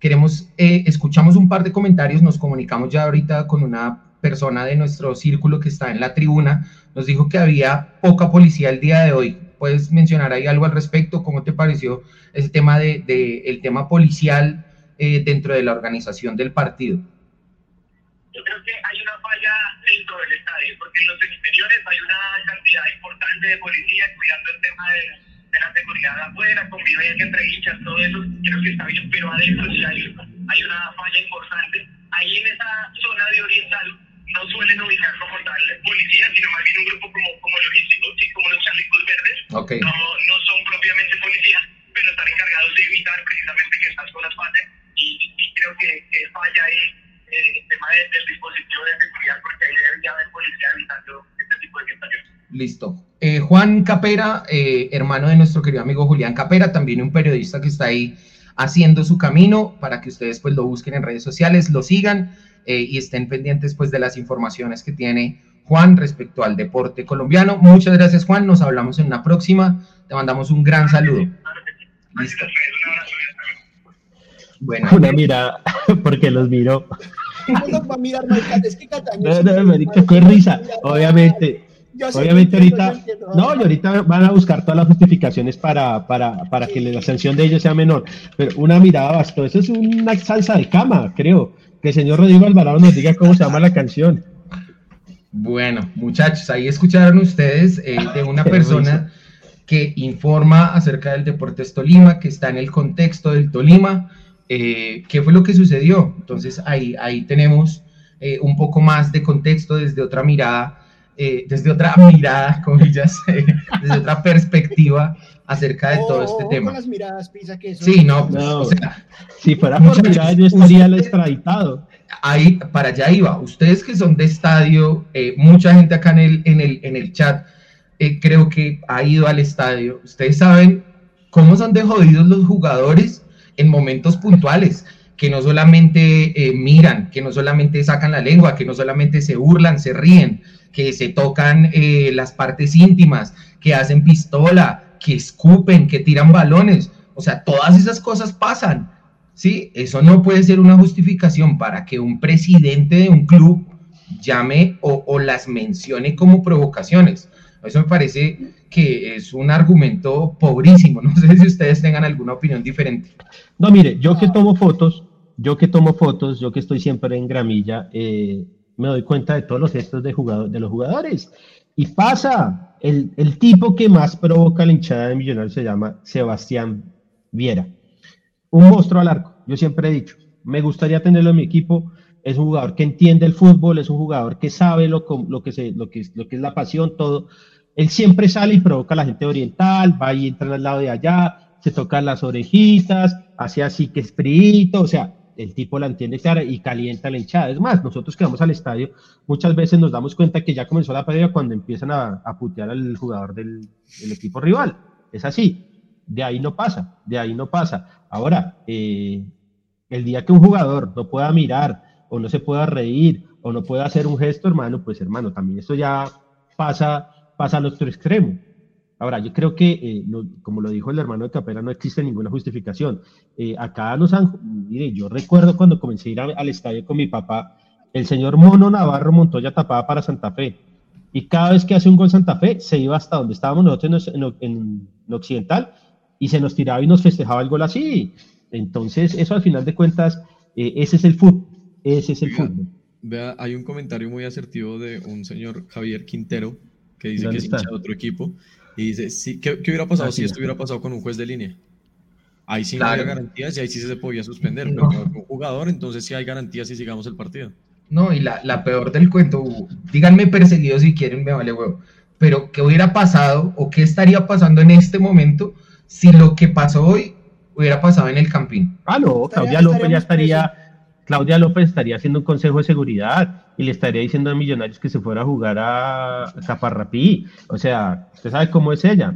queremos, eh, escuchamos un par de comentarios, nos comunicamos ya ahorita con una persona de nuestro círculo que está en la tribuna, nos dijo que había poca policía el día de hoy. ¿Puedes mencionar ahí algo al respecto? ¿Cómo te pareció ese tema de, de el tema policial eh, dentro de la organización del partido? Yo creo que hay una falla dentro del estadio, porque en los exteriores hay una cantidad importante de policía cuidando el tema de de la seguridad afuera, convivencia entre hinchas, todo eso creo que está bien, pero adentro sí hay, hay una falla importante. Ahí en esa zona de oriental no suelen ubicar como tal policía, sino más bien un grupo como, como logístico, sí, como los Charlie Ok. no, no son propiamente policías, pero están encargados de evitar precisamente que estas cosas pasen y, y creo que, que falla ahí eh, el tema de- del dispositivo de seguridad porque ahí debería haber policía evitando este tipo de situaciones. Listo. Eh, Juan Capera, eh, hermano de nuestro querido amigo Julián Capera, también un periodista que está ahí haciendo su camino para que ustedes pues lo busquen en redes sociales, lo sigan eh, y estén pendientes pues de las informaciones que tiene Juan respecto al deporte colombiano. Muchas gracias Juan, nos hablamos en una próxima, te mandamos un gran saludo. Listo. Bueno, Una mirada, porque los Cataño... No, no, qué risa. mira, Obviamente, yo obviamente yo entiendo, ahorita, entiendo. no, y ahorita van a buscar todas las justificaciones para, para, para que la sanción de ellos sea menor. Pero una mirada bastó. Eso es una salsa de cama, creo. Que el señor Rodrigo Alvarado nos diga cómo se llama la canción. Bueno, muchachos, ahí escucharon ustedes eh, de una persona que informa acerca del Deportes Tolima, que está en el contexto del Tolima, eh, qué fue lo que sucedió. Entonces ahí, ahí tenemos eh, un poco más de contexto desde otra mirada, eh, desde otra mirada, comillas, eh, desde otra perspectiva acerca de todo este tema. con las miradas, Pisa, que eso Sí, no, pues, No. o sea, Si fuera por Muchachos, mirada, yo estaría ustedes- extraditado. ahí para allá iba. Ustedes que son de estadio, eh, mucha gente acá en el, en el, en el chat eh, creo que ha ido al estadio. Ustedes saben cómo son de jodidos los jugadores en momentos puntuales, que no solamente eh, miran, que no solamente sacan la lengua, que no solamente se burlan, se ríen, que se tocan eh, las partes íntimas, que hacen pistola, que escupen, que tiran balones. O sea, todas esas cosas pasan. ¿sí? Eso no puede ser una justificación para que un presidente de un club llame o, o las mencione como provocaciones. Eso me parece que es un argumento pobrísimo. No sé si ustedes tengan alguna opinión diferente. No, mire, yo que tomo fotos, yo que tomo fotos, yo que estoy siempre en gramilla, eh, me doy cuenta de todos los gestos de, jugador, de los jugadores. Y pasa, el, el tipo que más provoca la hinchada de Millonarios se llama Sebastián Viera. Un monstruo al arco, yo siempre he dicho, me gustaría tenerlo en mi equipo. Es un jugador que entiende el fútbol, es un jugador que sabe lo, lo, que, se, lo, que, lo que es la pasión, todo. Él siempre sale y provoca a la gente oriental, va y entra al lado de allá, se toca las orejitas, hace así que es frito, o sea, el tipo la entiende clara y calienta la hinchada. Es más, nosotros que vamos al estadio, muchas veces nos damos cuenta que ya comenzó la pelea cuando empiezan a, putear al jugador del, del equipo rival. Es así. De ahí no pasa, de ahí no pasa. Ahora, eh, el día que un jugador no pueda mirar o no se pueda reír o no pueda hacer un gesto, hermano, pues hermano, también esto ya pasa, pasa al otro extremo. Ahora, yo creo que, eh, no- como lo dijo el hermano de Capela, no existe ninguna justificación. Eh, acá nos han, mire, yo recuerdo cuando comencé a ir a- al estadio con mi papá, el señor Mono Navarro Montoya tapaba para Santa Fe. Y cada vez que hace un gol Santa Fe, se iba hasta donde estábamos nosotros en, en- en- en Occidental y se nos tiraba y nos festejaba el gol así. Entonces, eso al final de cuentas, eh, ese es el fútbol. Ese es el Oiga, fútbol. Vea, hay un comentario muy asertivo de un señor Javier Quintero que dice ¿Dónde que es hincha de otro equipo y dice, sí, ¿qué, qué hubiera pasado Ah, si sí, esto hubiera pasado con un juez de línea? Ahí sí no Claro. había garantías y ahí sí se podía suspender, No. pero con un jugador entonces sí hay garantías y sigamos el partido. No, y la, la peor del cuento, Hugo, díganme perseguido si quieren, me vale huevo. Pero, ¿qué hubiera pasado o qué estaría pasando en este momento si lo que pasó hoy hubiera pasado en el Campín? Ah, no, Claudia López ya estaría, Claudia López estaría haciendo un consejo de seguridad y le estaría diciendo a Millonarios que se fuera a jugar a Caparrapí. O sea, usted sabe cómo es ella.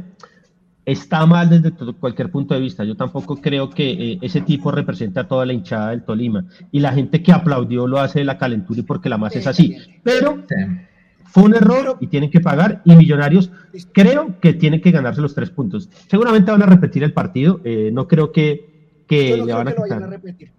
Está mal desde todo- cualquier punto de vista. Yo tampoco creo que eh, ese tipo represente a toda la hinchada del Tolima. Y la gente que aplaudió lo hace de la calentura y porque la más es así. Pero fue un error y tienen que pagar. Y Millonarios creo que tienen que ganarse los tres puntos. Seguramente van a repetir el partido. eh, no creo que, que Yo no le creo van a que lo vayan quitar.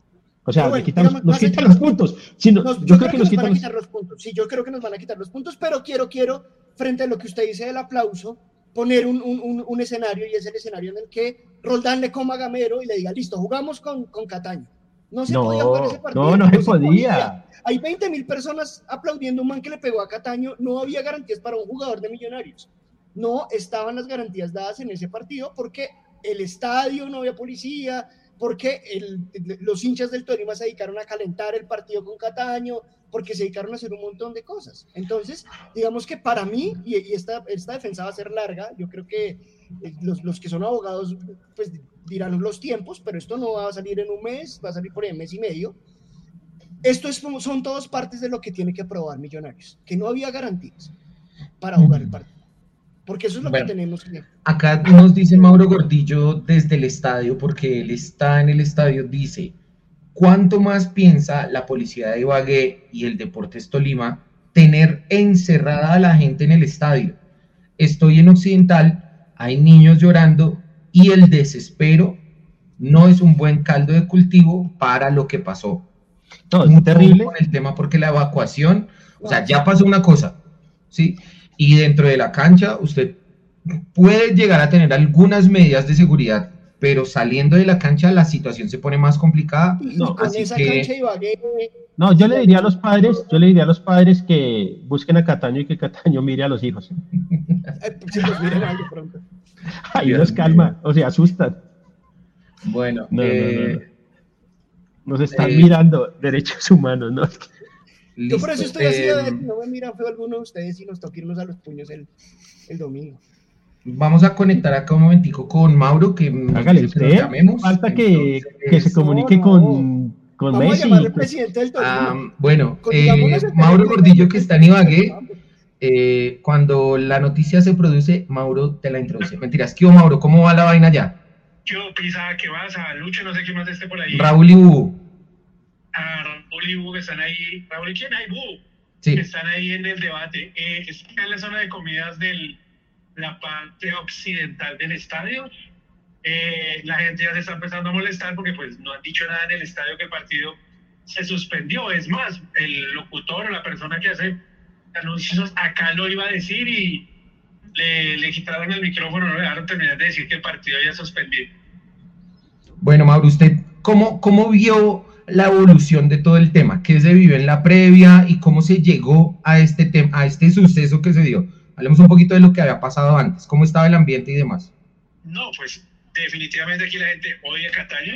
O sea, bueno, quitan- digamos, nos quitan los puntos. Sí, no, Nos- yo, creo que nos van a quitar los puntos. Sí, yo creo que nos van a quitar los puntos, pero quiero, quiero, frente a lo que usted dice del aplauso, poner un, un- un- un escenario y es el escenario en el que Roldán le coma a Gamero y le diga, listo, jugamos con, con Cataño. No se No, podía jugar ese partido. no, no se podía. Hay 20 mil personas aplaudiendo a un man que le pegó a Cataño. No había garantías para un jugador de millonarios. No estaban las garantías dadas en ese partido porque el estadio no había policía, porque los hinchas del Tolima se dedicaron a calentar el partido con Cataño, porque se dedicaron a hacer un montón de cosas. Entonces, digamos que para mí, y, esta, defensa va a ser larga, yo creo que eh, los, que son abogados pues dirán los tiempos, pero esto no va a salir en un mes, va a salir por ahí un mes y medio. Esto es, son todas partes de lo que tiene que aprobar Millonarios, que no había garantías para jugar el partido. Porque eso es lo Bueno. que tenemos que... Acá nos dice Mauro Gordillo desde el estadio, porque él está en el estadio, dice, ¿cuánto más piensa la policía de Ibagué y el Deportes Tolima tener encerrada a la gente en el estadio? Estoy en Occidental, hay niños llorando y el desespero no es un buen caldo de cultivo para lo que pasó. No, es terrible. con el tema porque la evacuación, o sea, ya pasó una cosa, ¿sí? Y dentro de la cancha usted puede llegar a tener algunas medidas de seguridad, pero saliendo de la cancha la situación se pone más complicada. Y No, con así esa que- Ibagué, No, yo le diría a los padres, yo le diría a los padres que busquen a Cataño y que Cataño mire a los hijos. eh, si los miran ahí los calma, o sea, asustan. Bueno, No, no, eh, no, no. Nos están Eh, mirando derechos humanos, ¿no? Yo por eso estoy así, de ver Eh, si no me miran feo alguno de ustedes y nos toca irnos a los puños el, el domingo. Vamos a conectar acá un momentico con Mauro, que nos Hágale que lo llamemos. Falta que, Entonces, que se comunique no. con, con Vamos a Messi. llamarle al pues, presidente del ah, bueno, eh, Mauro Gordillo, que está en Ibagué, eh, cuando la noticia se produce, Mauro te la introduce. Mentiras, ¿qué hubo, Mauro? ¿Cómo va la vaina ya? Yo, Pisa, que vas a Lucho, no sé quién más esté por ahí. Raúl y Hugo. A Raúl y Hugo que están ahí. Raúl, ¿y quién hay? Hugo. Sí. Están ahí en el debate. Eh, está en la zona de comidas de la parte occidental del estadio. Eh, la gente ya se está empezando a molestar porque pues no han dicho nada en el estadio que el partido se suspendió. Es más, el locutor o la persona que hace anuncios acá lo iba a decir y le, le quitaron el micrófono, no le dejaron terminar de decir que el partido ya suspendido. Bueno, Mauro, ¿usted cómo, cómo vio la evolución de todo el tema? ¿Qué se vivió en la previa y cómo se llegó a este tema, a este suceso que se dio? Hablemos un poquito de lo que había pasado antes, cómo estaba el ambiente y demás. No, pues definitivamente aquí la gente odia a Cataño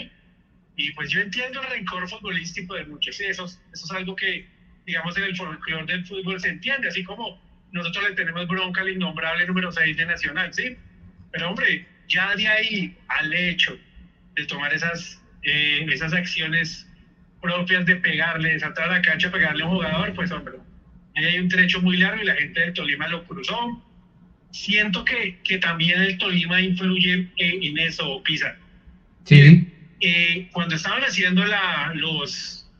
y pues yo entiendo el rencor futbolístico de muchos. Eso, es- eso es algo que, digamos, en el folclore del fútbol se entiende, así como nosotros le tenemos bronca al innombrable número 6 de Nacional, ¿sí? Pero hombre, ya de ahí al hecho de tomar esas, eh, esas acciones propias de pegarle, de saltar a la cancha, pegarle a un jugador, pues hombre, ahí hay un trecho muy largo y la gente de Tolima lo cruzó. Siento que, que también el Tolima influye en, en eso, Pisa. Sí, Eh, cuando estaban haciendo la, los,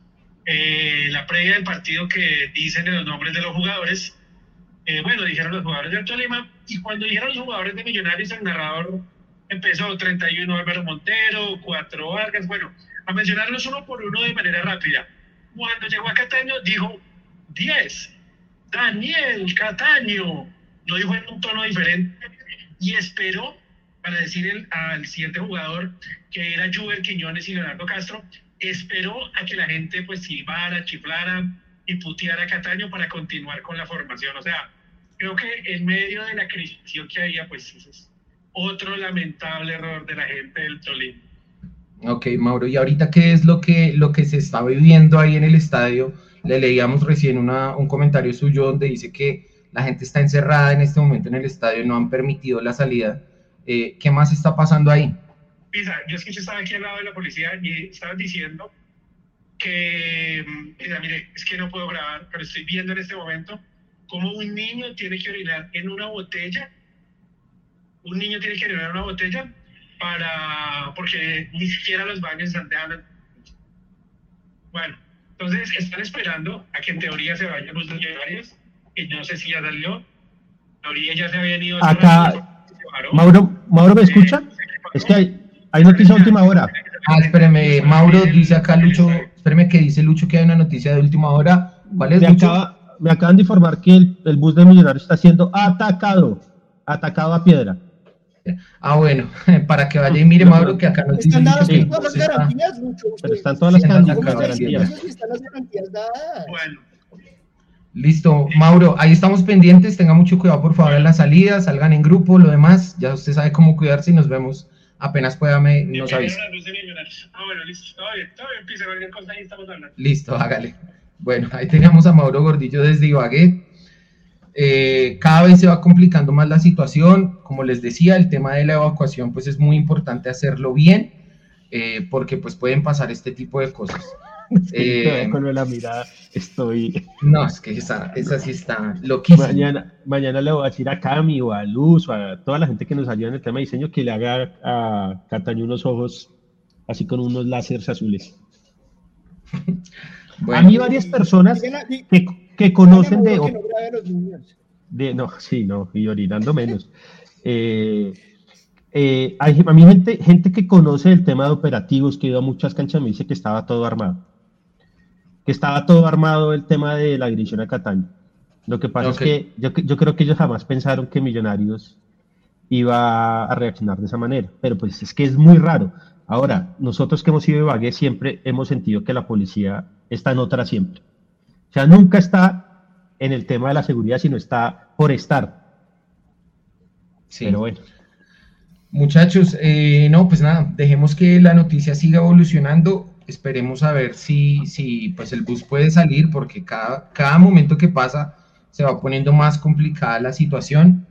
eh, la previa del partido que dicen los nombres de los jugadores, eh, bueno, dijeron los jugadores del Tolima, y cuando dijeron los jugadores de Millonarios, el narrador empezó 31 Álvaro Montero, 4 Vargas, bueno, a mencionarlos uno por uno de manera rápida. Cuando llegó a Cataño, dijo 10, Daniel Cataño, lo dijo en un tono diferente, y esperó para decir al siguiente jugador, que era Juber Quiñones y Leonardo Castro, esperó a que la gente pues silbara, chiflara y puteara a Cataño para continuar con la formación. O sea, creo que en medio de la crisis que había, pues es otro lamentable error de la gente del Tolima. Ok, Mauro, y ahorita qué es lo que, lo que se está viviendo ahí en el estadio? Le leíamos recién una- un comentario suyo donde dice que la gente está encerrada en este momento en el estadio, no han permitido la salida. Eh, ¿Qué más está pasando ahí? Pisa, yo es que yo estaba aquí al lado de la policía y estaban diciendo que, mira, mire, es que no puedo grabar, pero estoy viendo en este momento cómo un niño tiene que orinar en una botella. Un niño tiene que orinar en una botella para, porque ni siquiera los baños están dejando. Bueno, entonces están esperando a que en teoría se vayan los millonarios, que no sé si ya salió. En teoría ya se habían ido. Acá. Mauro, Mauro, ¿me escucha? Es que hay, hay noticia de última hora. Ah, espéreme, Mauro dice acá Lucho, espéreme que dice Lucho que hay una noticia de última hora. ¿Cuál es Me, Lucho? acaba- me acaban de informar que el, el bus de Millonarios está siendo atacado, atacado a piedra. Ah, bueno, para que vaya y mire Mauro que acá nos dice Están dadas sí, todas las está- garantías, Lucho. Pero están todas las Sí, can- están ¿Cómo se garantías. están las garantías dadas? Bueno, Listo, Mauro, ahí estamos pendientes, tenga mucho cuidado por favor en la salida, salgan en grupo, lo demás, ya usted sabe cómo cuidarse y nos vemos apenas pueda, me, nos avisa. Ah, bueno, listo. Todo bien, todo bien, Pisa, cualquier cosa ahí estamos hablando. Listo, hágale. Bueno, ahí teníamos a Mauro Gordillo desde Ibagué. Eh, cada vez se va complicando más la situación. Como les decía, el tema de la evacuación, pues es muy importante hacerlo bien, eh, porque pues pueden pasar este tipo de cosas. Eh, con la mirada estoy. No, es que esa, esa sí está loquísima. Mañana, mañana le voy a decir a Cami o a Luz o a toda la gente que nos ayuda en el tema de diseño que le haga a Cataño unos ojos así con unos láseres azules. A mí varias personas que, que conocen de, de... No, sí, no, y orinando menos. Eh, eh, hay, a mí gente, gente que conoce el tema de operativos, que ha ido a muchas canchas, me dice que estaba todo armado que estaba todo armado el tema de la agresión a Cataño. Lo que pasa es que yo, yo, creo que ellos jamás pensaron que Millonarios iba a reaccionar de esa manera, pero pues es que es muy raro. Ahora, nosotros que hemos ido de Bagué siempre hemos sentido que la policía está en otra siempre. O sea, nunca está en el tema de la seguridad, sino está por estar. Sí. Pero bueno. Muchachos, eh, no, pues nada, dejemos que la noticia siga evolucionando esperemos a ver si, si pues el bus puede salir, porque cada, cada momento que pasa se va poniendo más complicada la situación.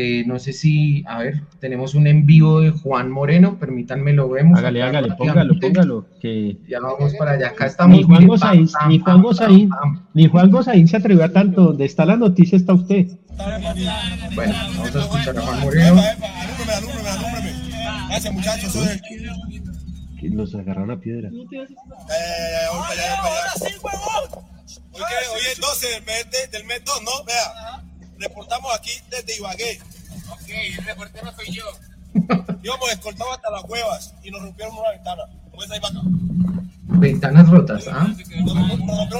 Eh, no sé si, a ver, tenemos un en vivo de Juan Moreno, permítanme lo vemos. Hágale, hágale, póngalo, póngalo. Que... Ya vamos para allá, acá estamos. Ni Juan Gozaín, ni Juan Gozaín, ni Juan Gozaín se atrevió a tanto. Donde está la noticia está usted. Bueno, vamos a escuchar a Juan Moreno. Gracias muchachos, soy que nos agarraron a piedra. Hoy es 12 del mes, del mes 2, ¿no? Vea, reportamos aquí desde Ibagué. Ok, el reportero soy yo. Íbamos escoltados hasta las cuevas y nos rompieron una ventana. Pues ahí acá. Ventanas rotas, ¿ah?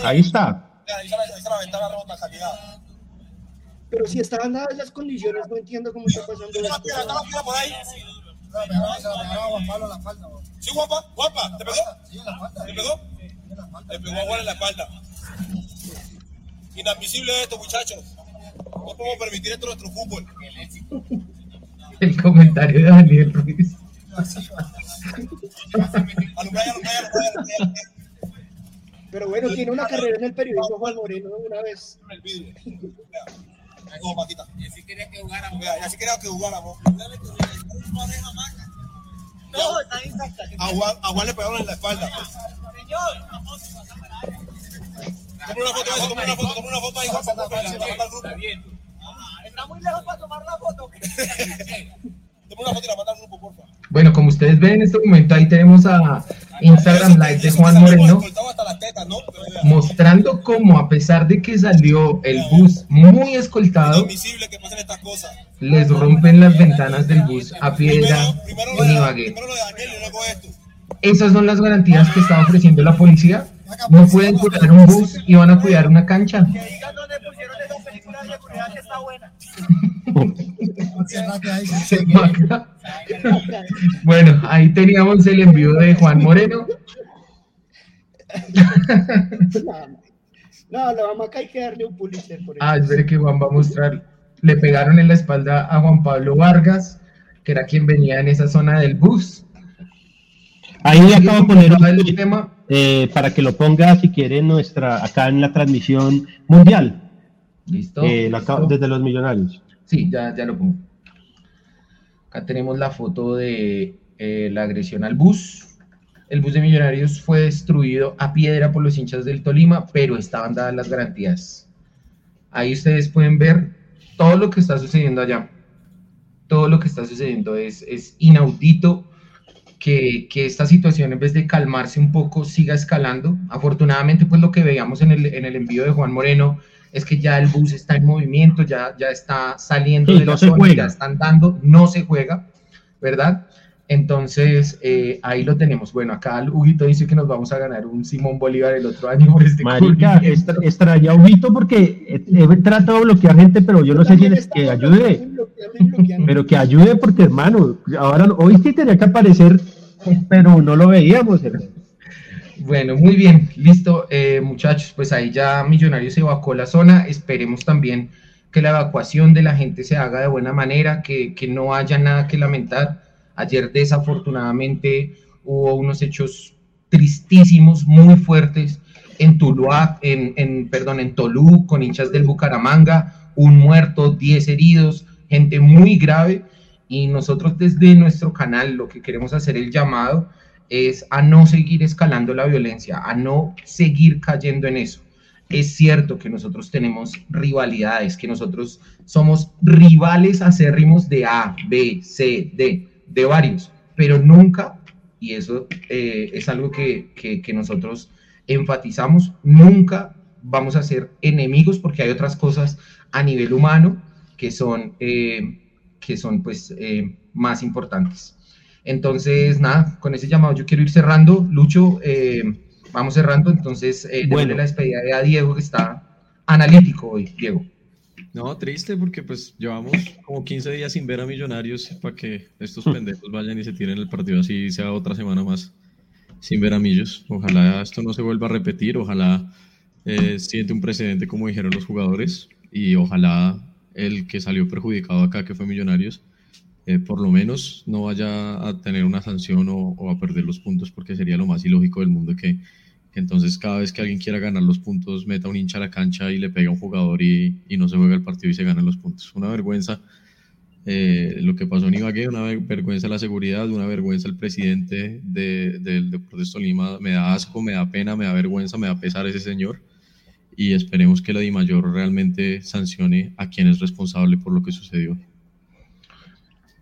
Ahí está. Ahí está, la, ventana rota, calidad. Pero si estaban dadas las condiciones, no entiendo cómo está pasando. Está la piedra, está la piedra por ahí. ¿Sí, guapa? ¿Guapa? ¿Te pegó? Sí, en la espalda. ¿Te pegó? Le pegó a Juan en la espalda. Inadmisible esto, muchachos. No podemos permitir esto en nuestro fútbol. El comentario de Daniel Ruiz. Pero bueno, tiene una carrera en el periodismo Juan Moreno una vez. Como Paquita. Y así quería que jugáramos. Y así quería que jugáramos. No, está intacta. A Juan, a Juan le pegaron en la espalda. Señor. Toma una foto, toma una foto, toma una foto ahí, Juan, para para el grupo. Está muy lejos para tomar la foto. Toma una foto y la manda al grupo, porfa. Bueno, como ustedes ven en este momento, ahí tenemos a Instagram Live de Juan Moreno mostrando cómo a pesar de que salió el bus muy escoltado, les rompen las ventanas del bus a piedra en Ibagué. Esas son las garantías que está ofreciendo la policía. No pueden cuidar un bus y van a cuidar una cancha. Bueno, ahí teníamos el envío de Juan Moreno. no, la mamá hay que darle un Pulitzer por eso. Ah, espere que Juan va a mostrar. Le pegaron en la espalda a Juan Pablo Vargas, que era quien venía en esa zona del bus. Ahí acabo de poner el tema eh, para que lo ponga si quiere nuestra acá en la transmisión mundial. Listo. Eh, desde los millonarios. Sí, ya, ya lo pongo. Acá tenemos la foto de eh, la agresión al bus. El bus de Millonarios fue destruido a piedra por los hinchas del Tolima, pero estaban dadas las garantías. Ahí ustedes pueden ver todo lo que está sucediendo allá. Todo lo que está sucediendo es, es inaudito que, que, esta situación, en vez de calmarse un poco, siga escalando. Afortunadamente, pues lo que veíamos en el, en el envío de Juan Moreno es que ya el bus está en movimiento, ya, ya está saliendo de la zona, ya están dando, no se juega, ¿verdad? Entonces, eh, ahí lo tenemos. Bueno, acá Huguito dice que nos vamos a ganar un Simón Bolívar el otro año por este Marica, extraña Huguito porque he, tratado de bloquear gente, pero yo no sé si es que ayude. Pero que ayude porque, hermano, ahora hoy sí tenía que aparecer, pero no lo veíamos, hermano. Bueno, muy bien, listo, eh, muchachos, pues ahí ya Millonarios evacuó la zona, esperemos también que la evacuación de la gente se haga de buena manera, que, no haya nada que lamentar. Ayer desafortunadamente hubo unos hechos tristísimos, muy fuertes en Tuluá, en, en, perdón, en Tolú, con hinchas del Bucaramanga, un muerto, 10 heridos, gente muy grave y nosotros desde nuestro canal lo que queremos hacer el llamado es a no seguir escalando la violencia, a no seguir cayendo en eso. Es cierto que nosotros tenemos rivalidades, que nosotros somos rivales acérrimos de A, B, C, D, de varios, pero nunca, y eso eh, es algo que, que, nosotros enfatizamos, nunca vamos a ser enemigos porque hay otras cosas a nivel humano que son, eh, que son pues eh, más importantes. Entonces, nada, con ese llamado yo quiero ir cerrando. Lucho, eh, vamos cerrando, entonces eh, Bueno. la despedida a Diego que está analítico hoy, Diego. No, triste porque pues llevamos como 15 días sin ver a Millonarios para que estos pendejos vayan y se tiren el partido así sea otra semana más sin ver a Millos. Ojalá esto no se vuelva a repetir, ojalá eh, siente un precedente como dijeron los jugadores y ojalá el que salió perjudicado acá, que fue Millonarios, eh, por lo menos no vaya a tener una sanción o, a perder los puntos porque sería lo más ilógico del mundo que, entonces cada vez que alguien quiera ganar los puntos meta un hincha a la cancha y le pega a un jugador y, no se juega el partido y se ganan los puntos. Una vergüenza eh, lo que pasó en Ibagué, una ver- vergüenza la seguridad, una vergüenza el presidente de- del Deportes Tolima. Me da asco, me da pena, me da vergüenza, me da pesar ese señor. Y esperemos que la DIMAYOR realmente sancione a quien es responsable por lo que sucedió.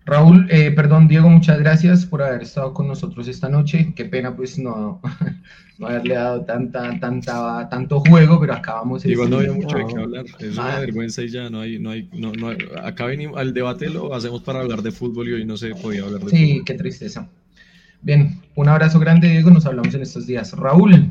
Raúl, eh, perdón, Diego, muchas gracias por haber estado con nosotros esta noche. Qué pena, pues, no, no haberle dado tanta, tanta, tanto juego, pero acabamos. Igual no había mucho de qué hablar. Es una vergüenza y ya no hay, no hay, no, no hay- acá venimos, al debate lo hacemos para hablar de fútbol y hoy no se podía hablar de Sí, fútbol. qué tristeza. Bien, un abrazo grande, Diego. Nos hablamos en estos días. Raúl,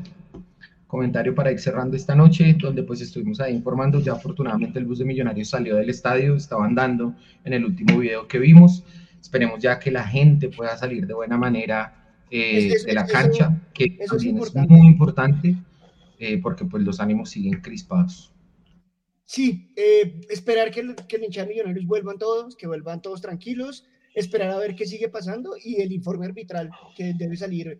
comentario para ir cerrando esta noche, donde pues estuvimos ahí informando. Ya afortunadamente el bus de Millonarios salió del estadio, estaba andando en el último video que vimos. Esperemos ya que la gente pueda salir de buena manera eh, Es- es- de la eso- cancha, que eso es también es, muy importante, eh, porque pues los ánimos siguen crispados. Sí, eh, esperar que, el- que el hincha de Millonarios vuelvan todos, que vuelvan todos tranquilos, esperar a ver qué sigue pasando y el informe arbitral que debe salir,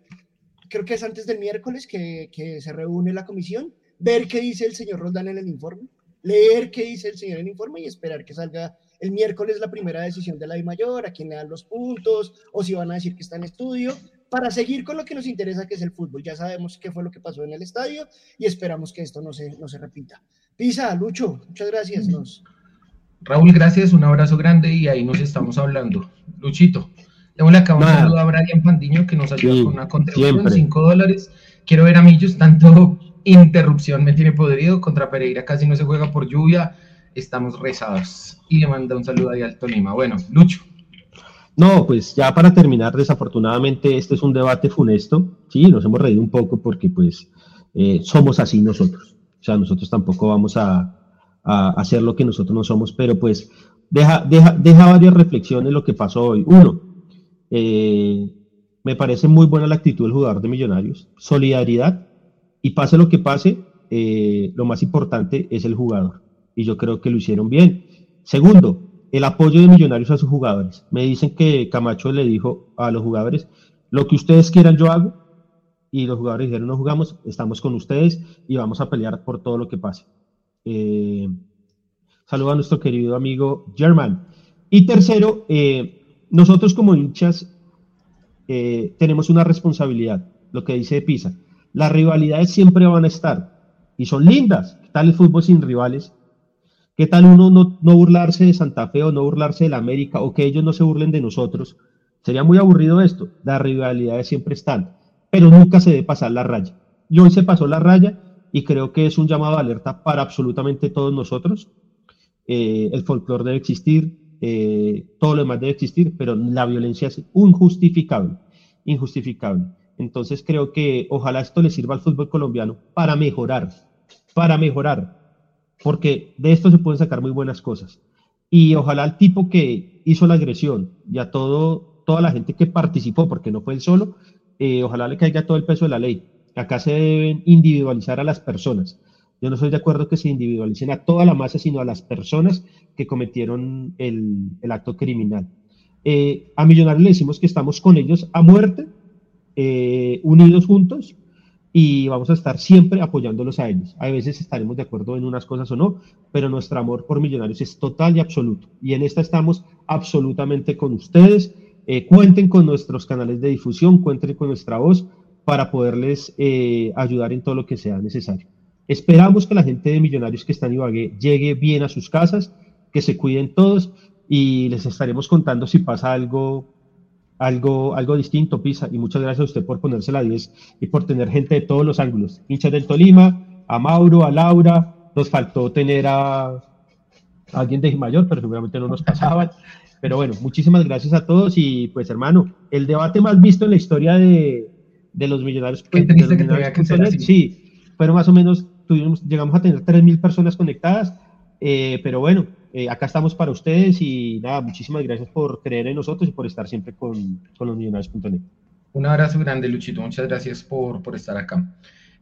creo que es antes del miércoles que, que se reúne la comisión, ver qué dice el señor Roldán en el informe, leer qué dice el señor en el informe y esperar que salga el miércoles la primera decisión de la I mayor, a quién le dan los puntos o si van a decir que está en estudio, para seguir con lo que nos interesa, que es el fútbol. Ya sabemos qué fue lo que pasó en el estadio y esperamos que esto no se, no se repita. Pisa, Lucho, muchas gracias. Nos... Raúl, gracias, un abrazo grande y ahí nos estamos hablando. Luchito, acá un Nada. saludo a Brian Pandiño que nos ayuda Sí, con una contribución, siempre. 5 dólares. Quiero ver a Millos, tanto interrupción me tiene podrido, contra Pereira casi no se juega por lluvia, estamos rezados. Y le manda un saludo ahí al Tolima. Bueno, Lucho, No, pues ya para terminar, desafortunadamente este es un debate funesto, sí, nos hemos reído un poco porque pues eh, somos así nosotros, o sea, nosotros tampoco vamos a, a hacer lo que nosotros no somos, pero pues deja, deja, deja varias reflexiones lo que pasó hoy. Uno, eh, me parece muy buena la actitud del jugador de Millonarios, solidaridad, y pase lo que pase, eh, lo más importante es el jugador, y yo creo que lo hicieron bien. Segundo, el apoyo de Millonarios a sus jugadores. Me dicen que Camacho le dijo a los jugadores, lo que ustedes quieran yo hago, y los jugadores dijeron, no jugamos, estamos con ustedes y vamos a pelear por todo lo que pase. Eh, saludo a nuestro querido amigo German. Y tercero, eh, nosotros como hinchas eh, tenemos una responsabilidad, lo que dice Pisa. Las rivalidades siempre van a estar y son lindas. ¿Qué tal el fútbol sin rivales? ¿Qué tal uno no, no burlarse de Santa Fe o no burlarse de la América o que ellos no se burlen de nosotros? Sería muy aburrido esto. Las rivalidades siempre están, pero nunca se debe pasar la raya. Y hoy se pasó la raya y creo que es un llamado de alerta para absolutamente todos nosotros. Eh, el folclore debe existir, eh, todo lo demás debe existir, pero la violencia es injustificable, injustificable. Entonces creo que ojalá esto le sirva al fútbol colombiano para mejorar, para mejorar, porque de esto se pueden sacar muy buenas cosas. Y ojalá el tipo que hizo la agresión y a todo, toda la gente que participó, porque no fue él solo, eh, ojalá le caiga todo el peso de la ley. Acá se deben individualizar a las personas. Yo no estoy de acuerdo que se individualicen a toda la masa, sino a las personas que cometieron el, acto criminal. Eh, a Millonarios le decimos que estamos con ellos a muerte, eh, unidos juntos, y vamos a estar siempre apoyándolos a ellos. A veces estaremos de acuerdo en unas cosas o no, pero nuestro amor por Millonarios es total y absoluto. Y en esta estamos absolutamente con ustedes. Eh, cuenten con nuestros canales de difusión, cuenten con nuestra voz para poderles ayudar en todo lo que sea necesario. Esperamos que la gente de Millonarios que está en Ibagué llegue bien a sus casas, que se cuiden todos y les estaremos contando si pasa algo algo, algo distinto, Pisa, y muchas gracias a usted por ponerse la 10 y por tener gente de todos los ángulos, hinchas del Tolima, a Mauro, a Laura, nos faltó tener a, alguien de mayor, pero seguramente no nos pasaban. Pero bueno, muchísimas gracias a todos y pues hermano, el debate más visto en la historia de, de los millonarios, pues, de los millonarios sí, pero más o menos tuvimos, llegamos a tener 3.000 personas conectadas, eh, pero bueno, eh, acá estamos para ustedes y nada, muchísimas gracias por creer en nosotros y por estar siempre con, con los millonarios.net. Un abrazo grande, Luchito. Muchas gracias por, por estar acá.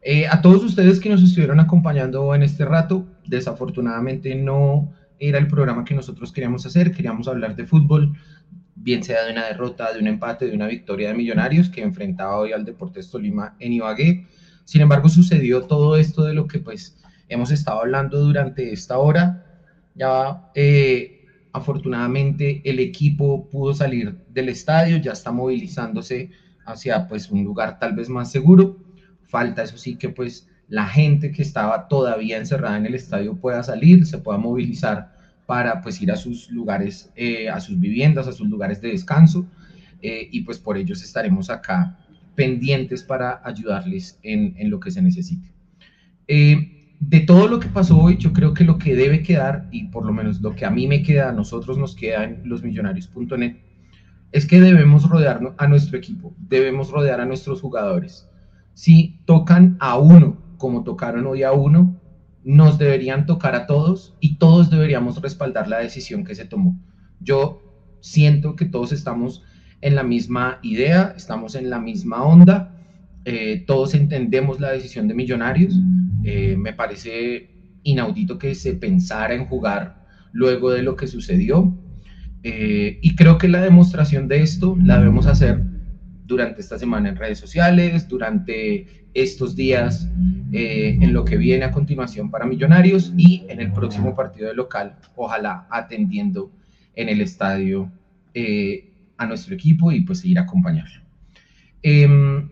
Eh, a todos ustedes que nos estuvieron acompañando en este rato, desafortunadamente no era el programa que nosotros queríamos hacer. Queríamos hablar de fútbol, bien sea de una derrota, de un empate, de una victoria de Millonarios que enfrentaba hoy al Deportes Tolima en Ibagué. Sin embargo, sucedió todo esto de lo que pues hemos estado hablando durante esta hora ya eh, afortunadamente el equipo pudo salir del estadio, ya está movilizándose hacia pues un lugar tal vez más seguro. Falta eso sí que pues la gente que estaba todavía encerrada en el estadio pueda salir, se pueda movilizar para pues ir a sus lugares, eh, a sus viviendas, a sus lugares de descanso eh, y pues por ellos estaremos acá pendientes para ayudarles en, en lo que se necesite. Eh, de todo lo que pasó hoy, yo creo que lo que debe quedar, y por lo menos lo que a mí me queda, a nosotros nos queda en losmillonarios.net, es que debemos rodear a nuestro equipo, debemos rodear a nuestros jugadores. Si tocan a uno, como tocaron hoy a uno, nos deberían tocar a todos y todos deberíamos respaldar la decisión que se tomó. Yo siento que todos estamos en la misma idea, estamos en la misma onda eh, todos entendemos la decisión de Millonarios. Eh, me parece inaudito que se pensara en jugar luego de lo que sucedió. Eh, y creo que la demostración de esto la debemos hacer durante esta semana en redes sociales, durante estos días en lo que viene a continuación para Millonarios y en el próximo partido de local, ojalá atendiendo en el estadio a nuestro equipo y pues seguir acompañarlo. Em,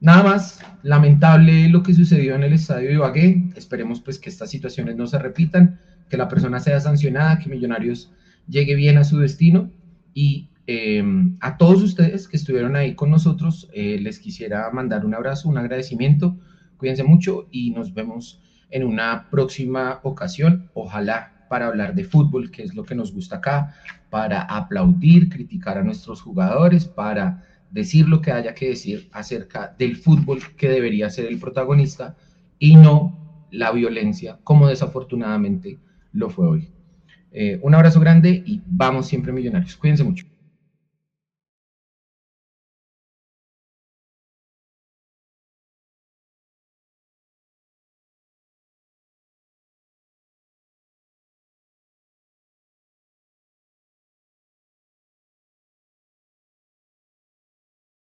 Nada más, lamentable lo que sucedió en el estadio de Ibagué. Esperemos pues que estas situaciones no se repitan, que la persona sea sancionada, que Millonarios llegue bien a su destino. Y em, a todos ustedes que estuvieron ahí con nosotros, eh, les quisiera mandar un abrazo, un agradecimiento. Cuídense mucho y nos vemos en una próxima ocasión. Ojalá para hablar de fútbol, que es lo que nos gusta acá, para aplaudir, criticar a nuestros jugadores, para decir lo que haya que decir acerca del fútbol que debería ser el protagonista y no la violencia, como desafortunadamente lo fue hoy. Eh, un abrazo grande y vamos siempre millonarios. Cuídense mucho.